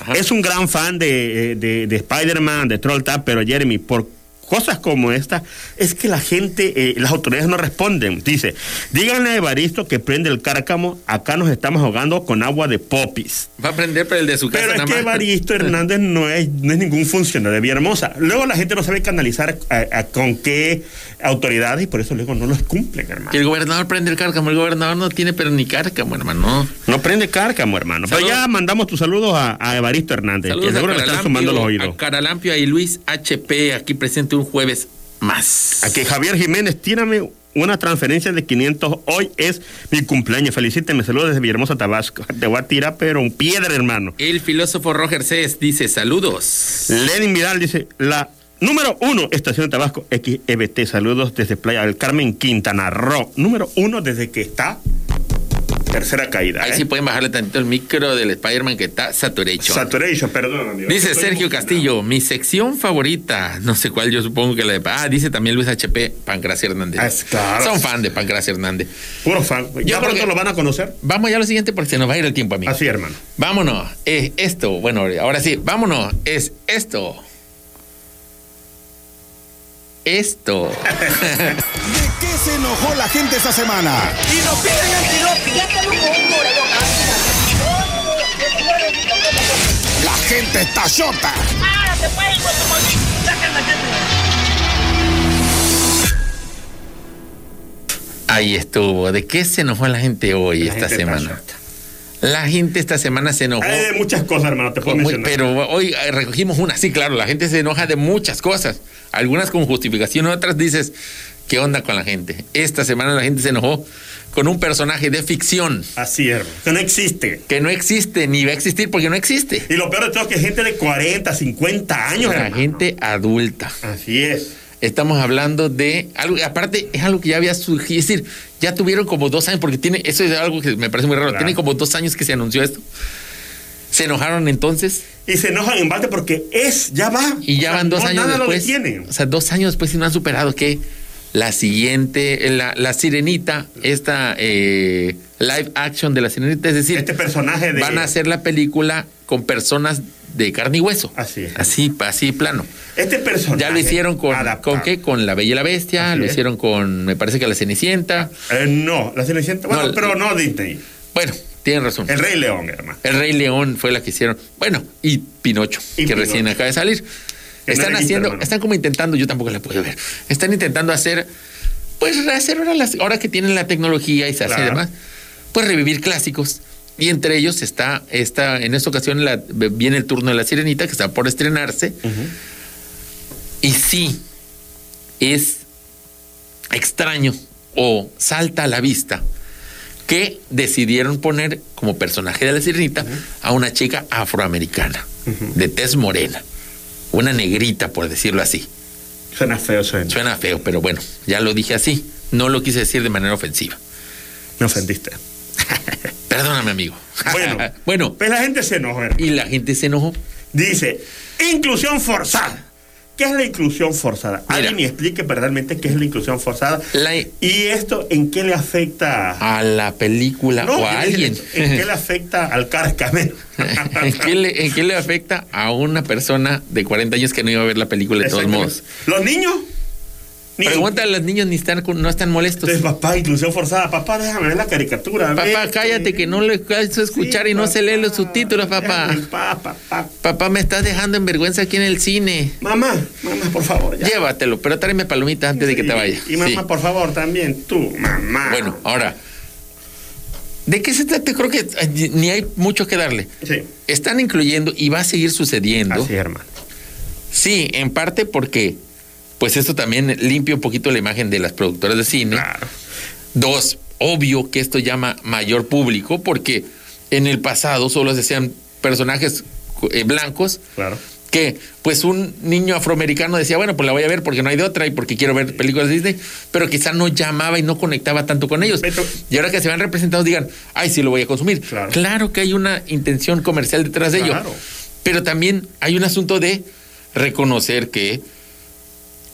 Ajá. es un gran fan de, de- de Spider-Man, de Troll Tap, pero Jeremy, por cosas como esta, es que la gente, eh, las autoridades no responden. Dice, díganle a Evaristo que prende el cárcamo, acá nos estamos ahogando con agua de popis. Va a aprender pero el de su casa Pero es nada que. Evaristo [LAUGHS] Hernández no es, no es ningún funcionario de Villahermosa. Luego la gente no sabe canalizar a- a con qué autoridades y por eso luego no los cumplen, hermano. Que el gobernador prende el cárcamo. El gobernador no tiene pero ni cárcamo, hermano. No prende cárcamo, hermano. Pero ya mandamos tus saludos a, a Evaristo Hernández, Saludos que seguro le están sumando los oídos. A Caralampio y Luis HP, aquí presente un jueves más. A que Javier Jiménez, tírame una transferencia de 500. Hoy es mi cumpleaños. Felicíteme. Saludos desde Villahermosa, Tabasco. [LAUGHS] Te voy a tirar, pero un piedra, hermano. El filósofo Roger Cés dice saludos. Lenin Vidal dice: La número uno, Estación de Tabasco, XEBT. Saludos desde Playa del Carmen, Quintana Roo. Número uno desde que está tercera caída. Ahí ¿eh? sí pueden bajarle tantito el micro del Spider-Man que está saturation. Saturation, perdón, amigo. Dice Sergio emocionado. Castillo, mi sección favorita, no sé cuál, yo supongo que la de... Ah, dice también Luis HP, Pancracia Hernández. Ah, es claro. Son fan de Pancracia Hernández. Puro fan. Ya pronto lo van a conocer. Vamos ya a lo siguiente porque se nos va a ir el tiempo, amigo. Así, hermano. Vámonos, es esto, bueno, ahora sí, vámonos, es esto. Esto. ¿De [LAUGHS] qué se enojó la gente esta semana? Y nos piden antidopi. La gente está chota. Ahí estuvo. ¿De qué se enojó la gente hoy, La esta gente está semana? La gente esta semana se enojó. Hay de muchas cosas, hermano, te puedo muy- mencionar. pero hoy eh, recogimos una, sí, claro, la gente se enoja de muchas cosas, algunas con justificación, otras dices, ¿qué onda con la gente? Esta semana la gente se enojó con un personaje de ficción Así es, hermano, que no existe. que no existe ni va a existir porque no existe. Y lo peor de todo es que gente de 40, 50 años, La hermano. gente adulta. Así es. Estamos hablando de algo, aparte es algo que ya había surgido, es decir, ya tuvieron como dos años, porque tiene, eso es algo que me parece muy raro, Claro. tiene como dos años que se anunció esto. Se enojaron entonces Y se enojan en parte porque es, ya va. Y ya O sea, van dos no, años nada después. lo detiene. O sea, dos años después y no han superado que la siguiente, la, la sirenita, esta eh, live action de la sirenita, es decir, Este personaje de. van a hacer la película con personas de carne y hueso. Así es. Así, así plano. Este personaje. Ya lo hicieron con. ¿con qué? Con La Bella y la Bestia, Así lo es. hicieron con, me parece que La Cenicienta. Eh, no, la Cenicienta. Bueno, No, pero no Disney. Bueno, tienen razón. El Rey León, hermano. El Rey León fue la que hicieron. Bueno, y Pinocho, Y que Pinocho. recién acaba de salir. Que Están haciendo, están como intentando, yo tampoco la puedo ver. Están intentando hacer, pues rehacer ahora, las, ahora que tienen la tecnología y se hace y Claro. demás, pues revivir clásicos. Y entre ellos está, esta, en esta ocasión la- viene el turno de la Sirenita, que está por estrenarse. Y sí, es extraño o salta a la vista que decidieron poner como personaje de la sirenita a una chica afroamericana, de tez morena, una negrita, por decirlo así. Suena feo, suena. Suena feo, pero bueno, ya lo dije así. No lo quise decir de manera ofensiva. Me ofendiste. [LAUGHS] Perdóname, amigo. Bueno. [LAUGHS] bueno, Pues la gente se enojó, hermano. y la gente se enojó. Dice, inclusión forzada. ¿Qué es la inclusión forzada? Mira. Alguien me explique verdaderamente qué es la inclusión forzada. La- ¿Y esto en qué le afecta a la película No, o a ¿en- alguien. ¿En qué le afecta al carcameno? [LAUGHS] ¿En qué, le, en qué le afecta a una persona de 40 años que no iba a ver la película de todos modos? ¿Los niños? Ni- Pregúntale a los niños ni están, no están molestos. Entonces, papá, inclusión forzada. Papá, déjame ver la caricatura. Papá, cállate que no le a escuchar Sí, y no se lee los papá, subtítulos, papá. paz, papá. Papá, me estás dejando en vergüenza aquí en el cine. Mamá, mamá, por favor. ya. Llévatelo, pero tráeme palomitas antes de que te vaya. Y mamá, Sí. por favor, también tú, mamá. Bueno, ahora, ¿de qué se trata? Creo que ni hay mucho que darle. Sí, Están incluyendo y va a seguir sucediendo. así, hermano. Sí, en parte porque, pues esto también limpia un poquito la imagen de las productoras de cine. Claro. Dos, obvio que esto llama mayor público porque en el pasado solo se hacían personajes eh, blancos Claro. que pues un niño afroamericano decía, bueno, pues la voy a ver porque no hay de otra y porque quiero ver películas de Disney, pero quizá no llamaba y no conectaba tanto con ellos. Pero- y ahora que se van representados digan, ay, sí lo voy a consumir. Claro. que hay una intención comercial detrás de ello, Claro. pero también hay un asunto de reconocer que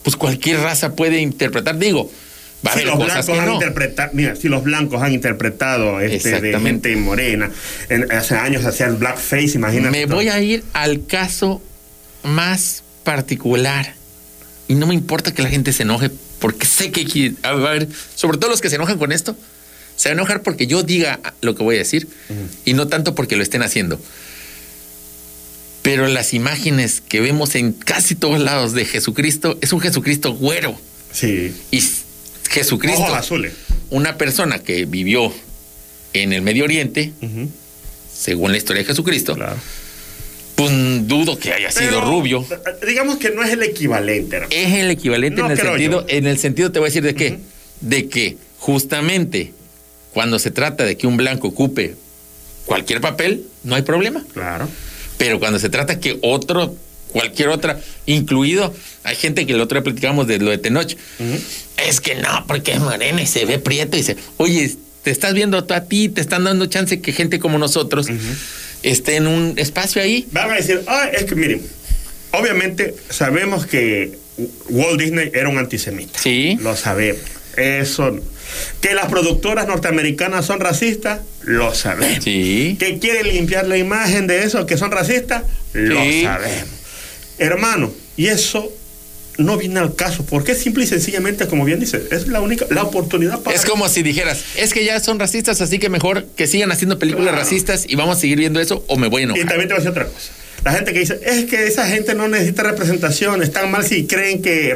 pues cualquier raza puede interpretar, digo, va a Si haber los blancos que han no. interpretado, mira, si los blancos han interpretado este, de gente morena, en- hace años hacían blackface, imagínate. Me voy a ir al caso más particular. Y no me importa que la gente se enoje, porque sé que aquí- a ver, sobre todo los que se enojan con esto, se van a enojar porque yo diga lo que voy a decir y no tanto porque lo estén haciendo. Pero las imágenes que vemos en casi todos lados de Jesucristo es un Jesucristo güero. Sí. Y Jesucristo, Ojos azules. una persona que vivió en el Medio Oriente, según la historia de Jesucristo, Claro. pues dudo que haya sido rubio. eh, Digamos que no es el equivalente, hermano. Es el equivalente No en el sentido, yo. en el sentido te voy a decir de qué, de que justamente cuando se trata de que un blanco ocupe cualquier papel, no hay problema. Claro. Pero cuando se trata que otro, cualquier otra, incluido, hay gente que el otro día platicábamos de lo de Tenoch, es que no, porque es morena y se ve prieto y dice, oye, te estás viendo tú a ti, te están dando chance que gente como nosotros esté en un espacio ahí. Van a decir, ah, es que miren, obviamente sabemos que Walt Disney era un antisemita. Sí. Lo sabemos. Eso. Que las productoras norteamericanas son racistas, lo sabemos. Sí. Que quieren limpiar la imagen de eso, que son racistas, lo Sí. sabemos. Hermano, y eso no viene al caso, porque simple y sencillamente, como bien dice, es la única, la oportunidad para... Es como si dijeras, es que ya son racistas, así que mejor que sigan haciendo películas Claro. racistas y vamos a seguir viendo eso o me voy a Y enojar. también te voy a decir otra cosa. La gente que dice, es que esa gente no necesita representación, están mal si creen que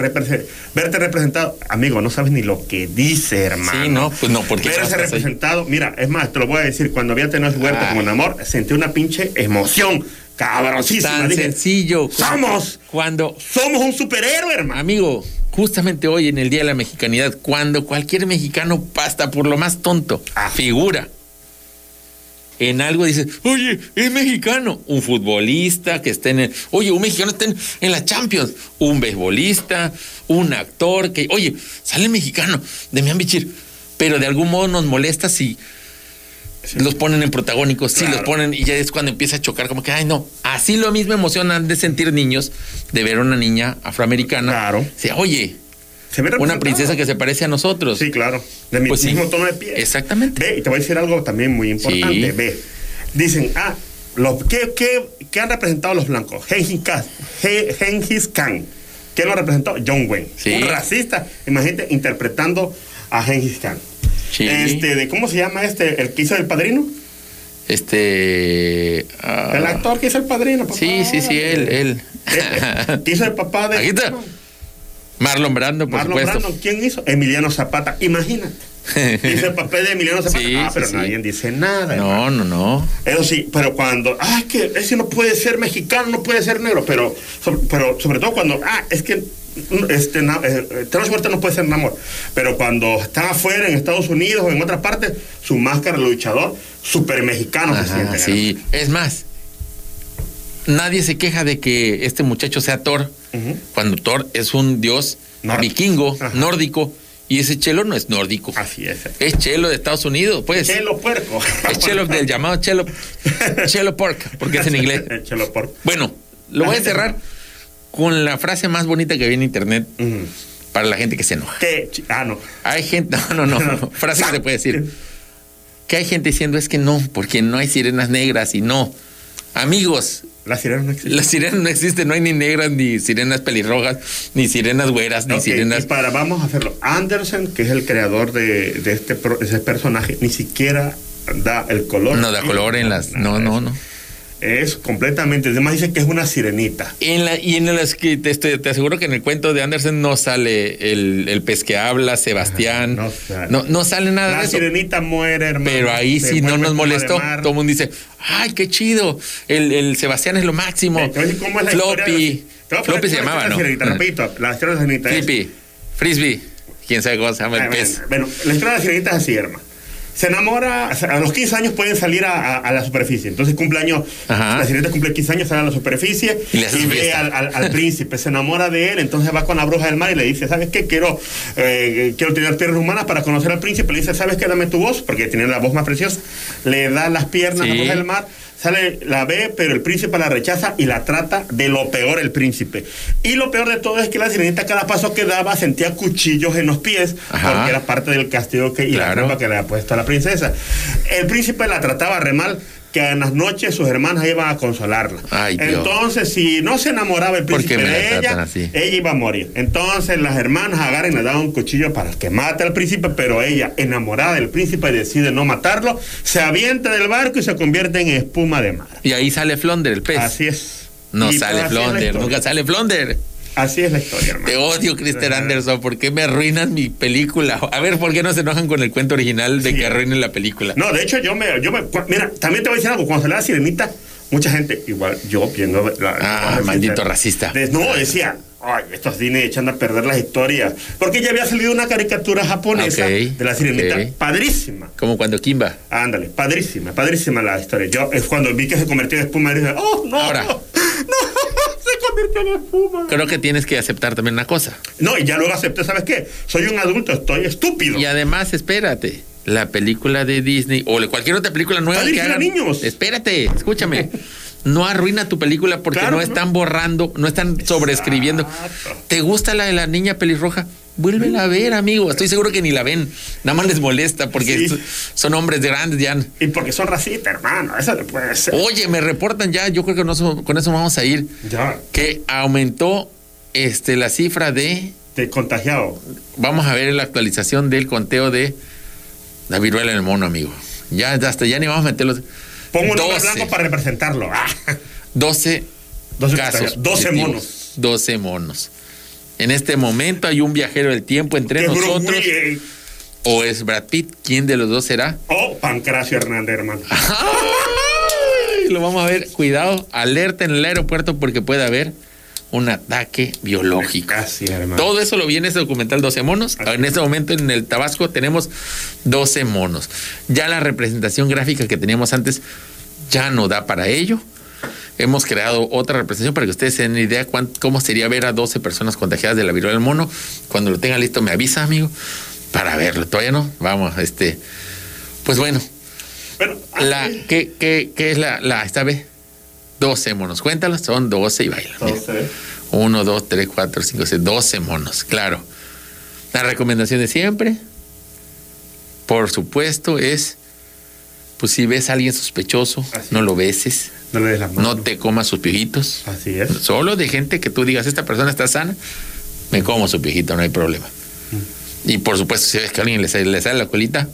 verte representado. Amigo, no sabes ni lo que dice, hermano. Sí, no, pues no, porque Verse ahí. representado, mira, es más, te lo voy a decir, cuando había tenido Huerta como amor, sentí una pinche emoción cabrosísima. Tan Dije, sencillo. ¡Somos! Cuando, Somos un superhéroe, hermano. amigo, justamente hoy en el Día de la Mexicanidad, cuando cualquier mexicano pasta por lo más tonto, Ah. figura en algo, dice, oye, es mexicano. Un futbolista que esté en el, oye, un mexicano está en, en la Champions. Un beisbolista, un actor que, oye, sale mexicano, de Bichir. Pero de algún modo nos molesta si los ponen en protagónicos, si Claro. los ponen y ya es cuando empieza a chocar, como que, ay, no. Así lo mismo emocionan de sentir niños de ver a una niña afroamericana. Claro. Dice, oye, Se ve una princesa que se parece a nosotros. Sí, claro. De mi Pues sí. mismo tono de piel. Exactamente. Ve, y te voy a decir algo también muy importante. Sí. Ve, dicen, ah, los, ¿qué, qué, qué han representado los blancos? Gengis Khan. Ge- Gengis Khan. ¿Quién lo representó? John Wayne. Sí. Un racista. Imagínate interpretando a Gengis Khan. Sí. Este, de, ¿Cómo se llama este? ¿El que hizo el padrino? Este. ah, El actor que hizo el padrino. papá. Sí, sí, sí, él, él. ¿Qué hizo el papá de [LAUGHS] Aquí está. Marlon Brando, por Marlon supuesto. Brando? ¿Quién hizo? Emiliano Zapata. Imagínate. [LAUGHS] Hizo el papel de Emiliano Zapata. Sí, ah, pero sí, sí. nadie dice nada. hermano. No, no, no. Eso sí, pero cuando, ah, es que ese no puede ser mexicano, no puede ser negro, pero, sobre, pero sobre todo cuando, ah, es que mm, este, eh, eh, Taylor Swift no puede ser Namor, pero cuando está afuera en Estados Unidos o en otras partes, su máscara luchador, súper mexicano se siente. sí. Es más, nadie se queja de que este muchacho sea Thor, Cuando Thor es un dios Nórdico. vikingo, Ajá. nórdico, y ese chelo no es nórdico. Así es. Es chelo de Estados Unidos, pues. Chelo puerco. Es chelo del llamado chelo, [LAUGHS] chelo pork, porque es en inglés. [LAUGHS] Chelo puerco. Bueno, lo voy a cerrar con la frase más bonita que vi en internet para la gente que se enoja. Ah, no. Hay gente, no, no, no, no, [LAUGHS] frase que se puede decir. Que hay gente diciendo es que no, porque no hay sirenas negras y no. Amigos, La sirena no existe. las sirenas no existen, no hay ni negras, ni sirenas pelirrojas, ni sirenas güeras, ni sirenas. y para, vamos a hacerlo. Anderson, que es el creador de, de este ese personaje, ni siquiera da el color. No da color en las. No, no, no. Es completamente. Además, dice que es una sirenita. En la, y en las que te, aseguro que en el cuento de Andersen no sale el, el pez que habla, Sebastián. no no, sale. no, sale nada La de eso. sirenita muere, hermano. Pero ahí sí no nos molestó. Todo el mundo dice, ay, qué chido. El, el Sebastián es lo máximo. Cómo es la Floppy. la- Floppy se es llamaba, la ¿no? sirenita, repito, la historia de la sirenita es- Flippy. Frisbee. Quién sabe cómo se llama el Ah, pez. Bueno, la historia de la sirenita es así, hermano. Se enamora, a los 15 años pueden salir a, a- a la superficie. Entonces cumpleaños, Ajá. la sirenita cumple 15 años, sale a la superficie Y su ve al, al- al príncipe, se enamora de él, entonces va con la bruja del mar y le dice, ¿sabes qué? Quiero, eh, quiero tener piernas humanas para conocer al príncipe. Le dice, ¿sabes qué? Dame tu voz, porque tiene la voz más preciosa. Le da las piernas a la bruja del mar. Sale, la ve, pero el príncipe la rechaza y la trata de lo peor el príncipe. Y lo peor de todo es que la sirenita cada paso que daba sentía cuchillos en los pies, Ajá. porque era parte del castigo que, y la prueba que le había puesto a la princesa. El príncipe la trataba re mal, que en las noches sus hermanas iban a consolarla. Ay. Entonces, si no se enamoraba el ¿Por qué príncipe de ella, así? ella iba a morir. Entonces las hermanas agarran y le dan un cuchillo para que mate al príncipe, pero ella, enamorada del príncipe, decide no matarlo, se avienta del barco y se convierte en espuma de mar. Y ahí sale Flonder, el pez. Así es. no Y sale Flonder, nunca sale Flonder. Así es la historia, hermano. Te odio, Christer Anderson. ¿Por qué me arruinas mi película? A ver, ¿por qué no se enojan con el cuento original de Sí. que arruinen la película? No, de hecho, yo me, yo me. Mira, también te voy a decir algo. Cuando salió la sirenita, mucha gente, igual yo viendo. La, Ah, maldito racista. de- no, decía. Ay, estos Disney echando a perder las historias. Porque ya había salido una caricatura japonesa de la sirenita. Padrísima. Como cuando Kimba. Ándale, padrísima, padrísima la historia. Yo es cuando vi que se convirtió en espuma, dije, oh, no, Ahora. no, se convirtió en espuma. Creo que tienes que aceptar también una cosa. No, y ya luego acepté, ¿sabes qué? Soy un adulto, estoy estúpido. Y además, espérate. La película de Disney o cualquier otra película nueva que hagan. niños. Espérate, escúchame. [LAUGHS] No arruina tu película porque Claro no están borrando, no están sobreescribiendo. Exacto. ¿Te gusta la de la niña pelirroja? Vuélvela a ver, amigo. Estoy seguro que ni la ven. Nada más les molesta porque Sí. son hombres grandes ya. Y porque son racistas, hermano, eso no puede ser. Oye, me reportan ya, yo creo que no con eso vamos a ir, Ya, que aumentó este, la cifra de, te contagiado. vamos a ver la actualización del conteo de la viruela en el mono, amigo. Ya, hasta ya ni vamos a meterlos. Pongo un hombre 12. blanco para representarlo. Ah. 12 12 casos. 12 positivos. monos. 12 monos. En este momento hay un viajero del tiempo entre nosotros. O es Brad Pitt. ¿Quién de los dos será? O Pancracio Hernández, hermano. ¡Ay! Lo vamos a ver. Cuidado, alerta en el aeropuerto porque puede haber un ataque biológico. Casi, hermano. Todo eso lo vi en ese documental 12 monos. En este momento en el Tabasco tenemos 12 monos. Ya la representación gráfica que teníamos antes ya no da para ello. Hemos creado otra representación para que ustedes se den idea cuán- cómo sería ver a 12 personas contagiadas de la viruela del mono. Cuando lo tenga listo me avisa, amigo, para verlo. Todavía no. Vamos, este. Pues bueno, Bueno, la, ¿qué, qué, qué es la, la esta vez? 12 monos. Cuéntalas, son 12 y bailan. mira. 12. 1, 2, 3, 4, 5, 6, 12 monos, claro. La recomendación de siempre, por supuesto, es, pues si ves a alguien sospechoso, Así no lo beses, No le des la mano. no te comas sus piojitos. Así es. Solo de gente que tú digas, esta persona está sana, me como su piojito, no hay problema. Mm. Y por supuesto, si ves que a alguien le sale, le sale la colita,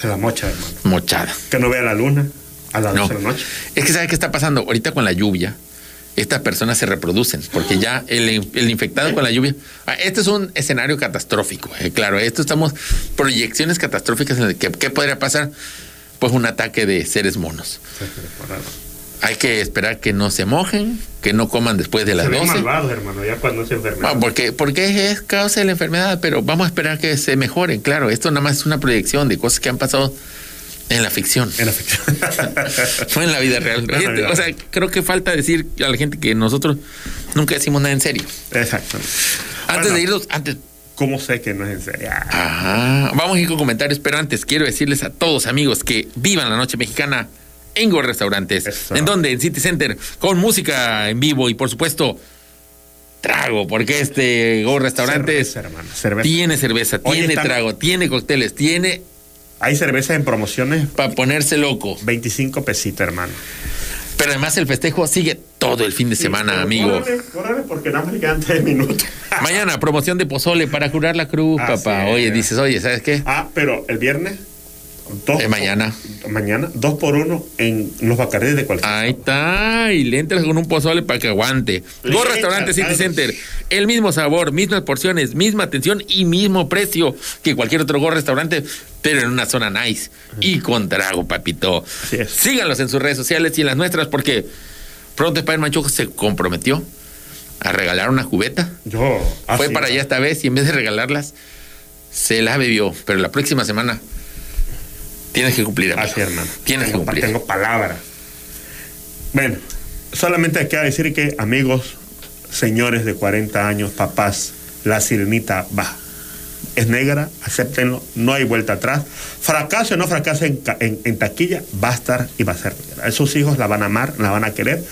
Se la mocha, hermano. mochada. Que no vea la luna a las No. 12 de la noche. Es que ¿sabe qué está pasando? Ahorita con la lluvia, estas personas se reproducen, porque ya el, el infectado con la lluvia. Ah, Este es un escenario catastrófico, eh, claro. Esto estamos proyecciones catastróficas en el que ¿qué podría pasar? Pues un ataque de seres monos. Hay que esperar que no se mojen, que no coman después de las Se ven 12. malvados, hermano, ya cuando es enfermedad. Ah, porque, porque es causa de la enfermedad, pero vamos a esperar que se mejoren. Claro, esto nada más es una proyección de cosas que han pasado en la ficción. En la ficción. [LAUGHS] No en la vida real. La o sea, creo que falta decir a la gente que nosotros nunca decimos nada en serio. Exacto. Antes Bueno, de irnos, antes. ¿Cómo sé que no es en serio? Ah, Ajá. Vamos a ir con comentarios, pero antes quiero decirles a todos amigos que vivan la noche mexicana en Go Restaurantes. Eso. ¿En donde? En City Center, con música en vivo y por supuesto, trago, porque este Go Restaurantes cerveza, hermano, cerveza. tiene cerveza, Oye, tiene trago, tiene cócteles, tiene Hay cerveza en promociones, para ponerse loco. 25 pesitos, hermano. Pero además el festejo sigue todo el fin de semana, amigo. Córrele, córrele, porque nada más le quedan 3 minutos. [LAUGHS] Mañana, promoción de pozole para curar la cruz, papá. es. Oye, dices, oye, ¿sabes qué? Ah, pero el viernes. Dos, Eh, mañana. Mañana, dos por uno en los bacarés de cualquier. Ahí está. Y le entras con un pozole para que aguante. Go Restaurante City. Center. El mismo sabor, mismas porciones, misma atención y mismo precio que cualquier otro Go Restaurante, pero en una zona nice. Y con trago, papito. Síganlos en sus redes sociales y en las nuestras porque pronto Spider-Man Choco se comprometió a regalar una cubeta. Yo. Fue para allá esta vez y en vez de regalarlas, se la bebió. Pero la próxima semana tienes que cumplir, amigo. Así, hermano. Tienes que cumplir. Tengo palabra. Bueno, solamente hay que decir que, amigos, señores de 40 años, papás, la sirenita va. Es negra, acéptenlo, no hay vuelta atrás. Fracaso o no fracaso en, ca- en- en taquilla, va a estar y va a ser negra. Sus hijos la van a amar, la van a querer.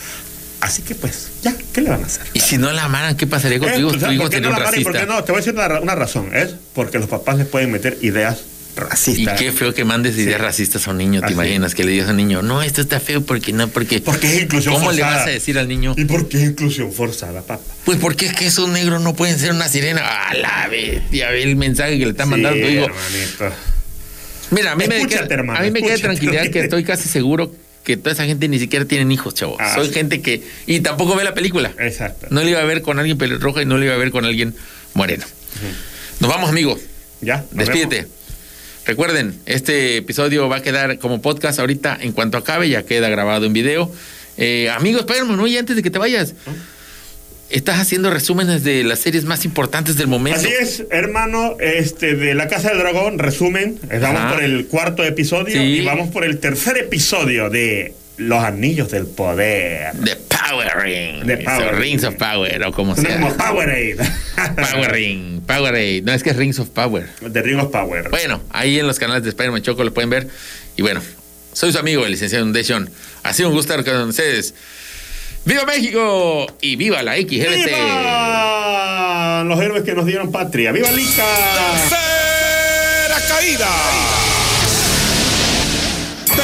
Así que, pues, ya, ¿qué le van a hacer? Y si no la amaran, ¿qué pasaría Eh, contigo? pues, hijo ¿por qué no la aman y por qué no? Te voy a decir una, una razón, es porque los papás les pueden meter ideas Y racistas. qué feo que mandes ideas racistas a un niño, ¿te Así. imaginas? Que le digas a un niño, no, esto está feo porque no, porque... Porque es inclusión ¿Cómo le vas a decir al niño? ¿Y por qué inclusión forzada, papá? Pues porque es que esos negros no pueden ser una sirena. A la vez, ya ve el mensaje que le está mandando hermanito. Mira, a mí me Escúchate, queda, hermano, a mí me queda tranquilidad que estoy casi seguro que toda esa gente ni siquiera tienen hijos, chavo. Ah, Soy sí. gente que... Y tampoco ve la película. Exacto. No le iba a ver con alguien pelirroja y no le iba a ver con alguien moreno. Nos vamos, amigo. Ya. Despídete. vemos. Recuerden, este episodio va a quedar como podcast ahorita en cuanto acabe, ya queda grabado en video. Eh, amigos, Spider-Man, oye, antes de que te vayas, estás haciendo resúmenes de las series más importantes del momento. Así es, hermano, este de La Casa del Dragón, resumen, vamos Ajá. por el cuarto episodio Sí. y vamos por el tercer episodio de Los Anillos del Poder. The Power Ring. The Power o Rings Ring. of Power, o como Suena sea. como Powerade. Power Ring, Powerade. No, es que es Rings of Power. The Ring of Power. Bueno, ahí en los canales de Spider-Man Choco lo pueden ver. Y bueno, soy su amigo, el licenciado Foundation. Ha sido un gusto estar con ustedes. ¡Viva México! Y viva la XGBT. ¡Viva! Los héroes que nos dieron patria. ¡Viva Lica! Tercera caída.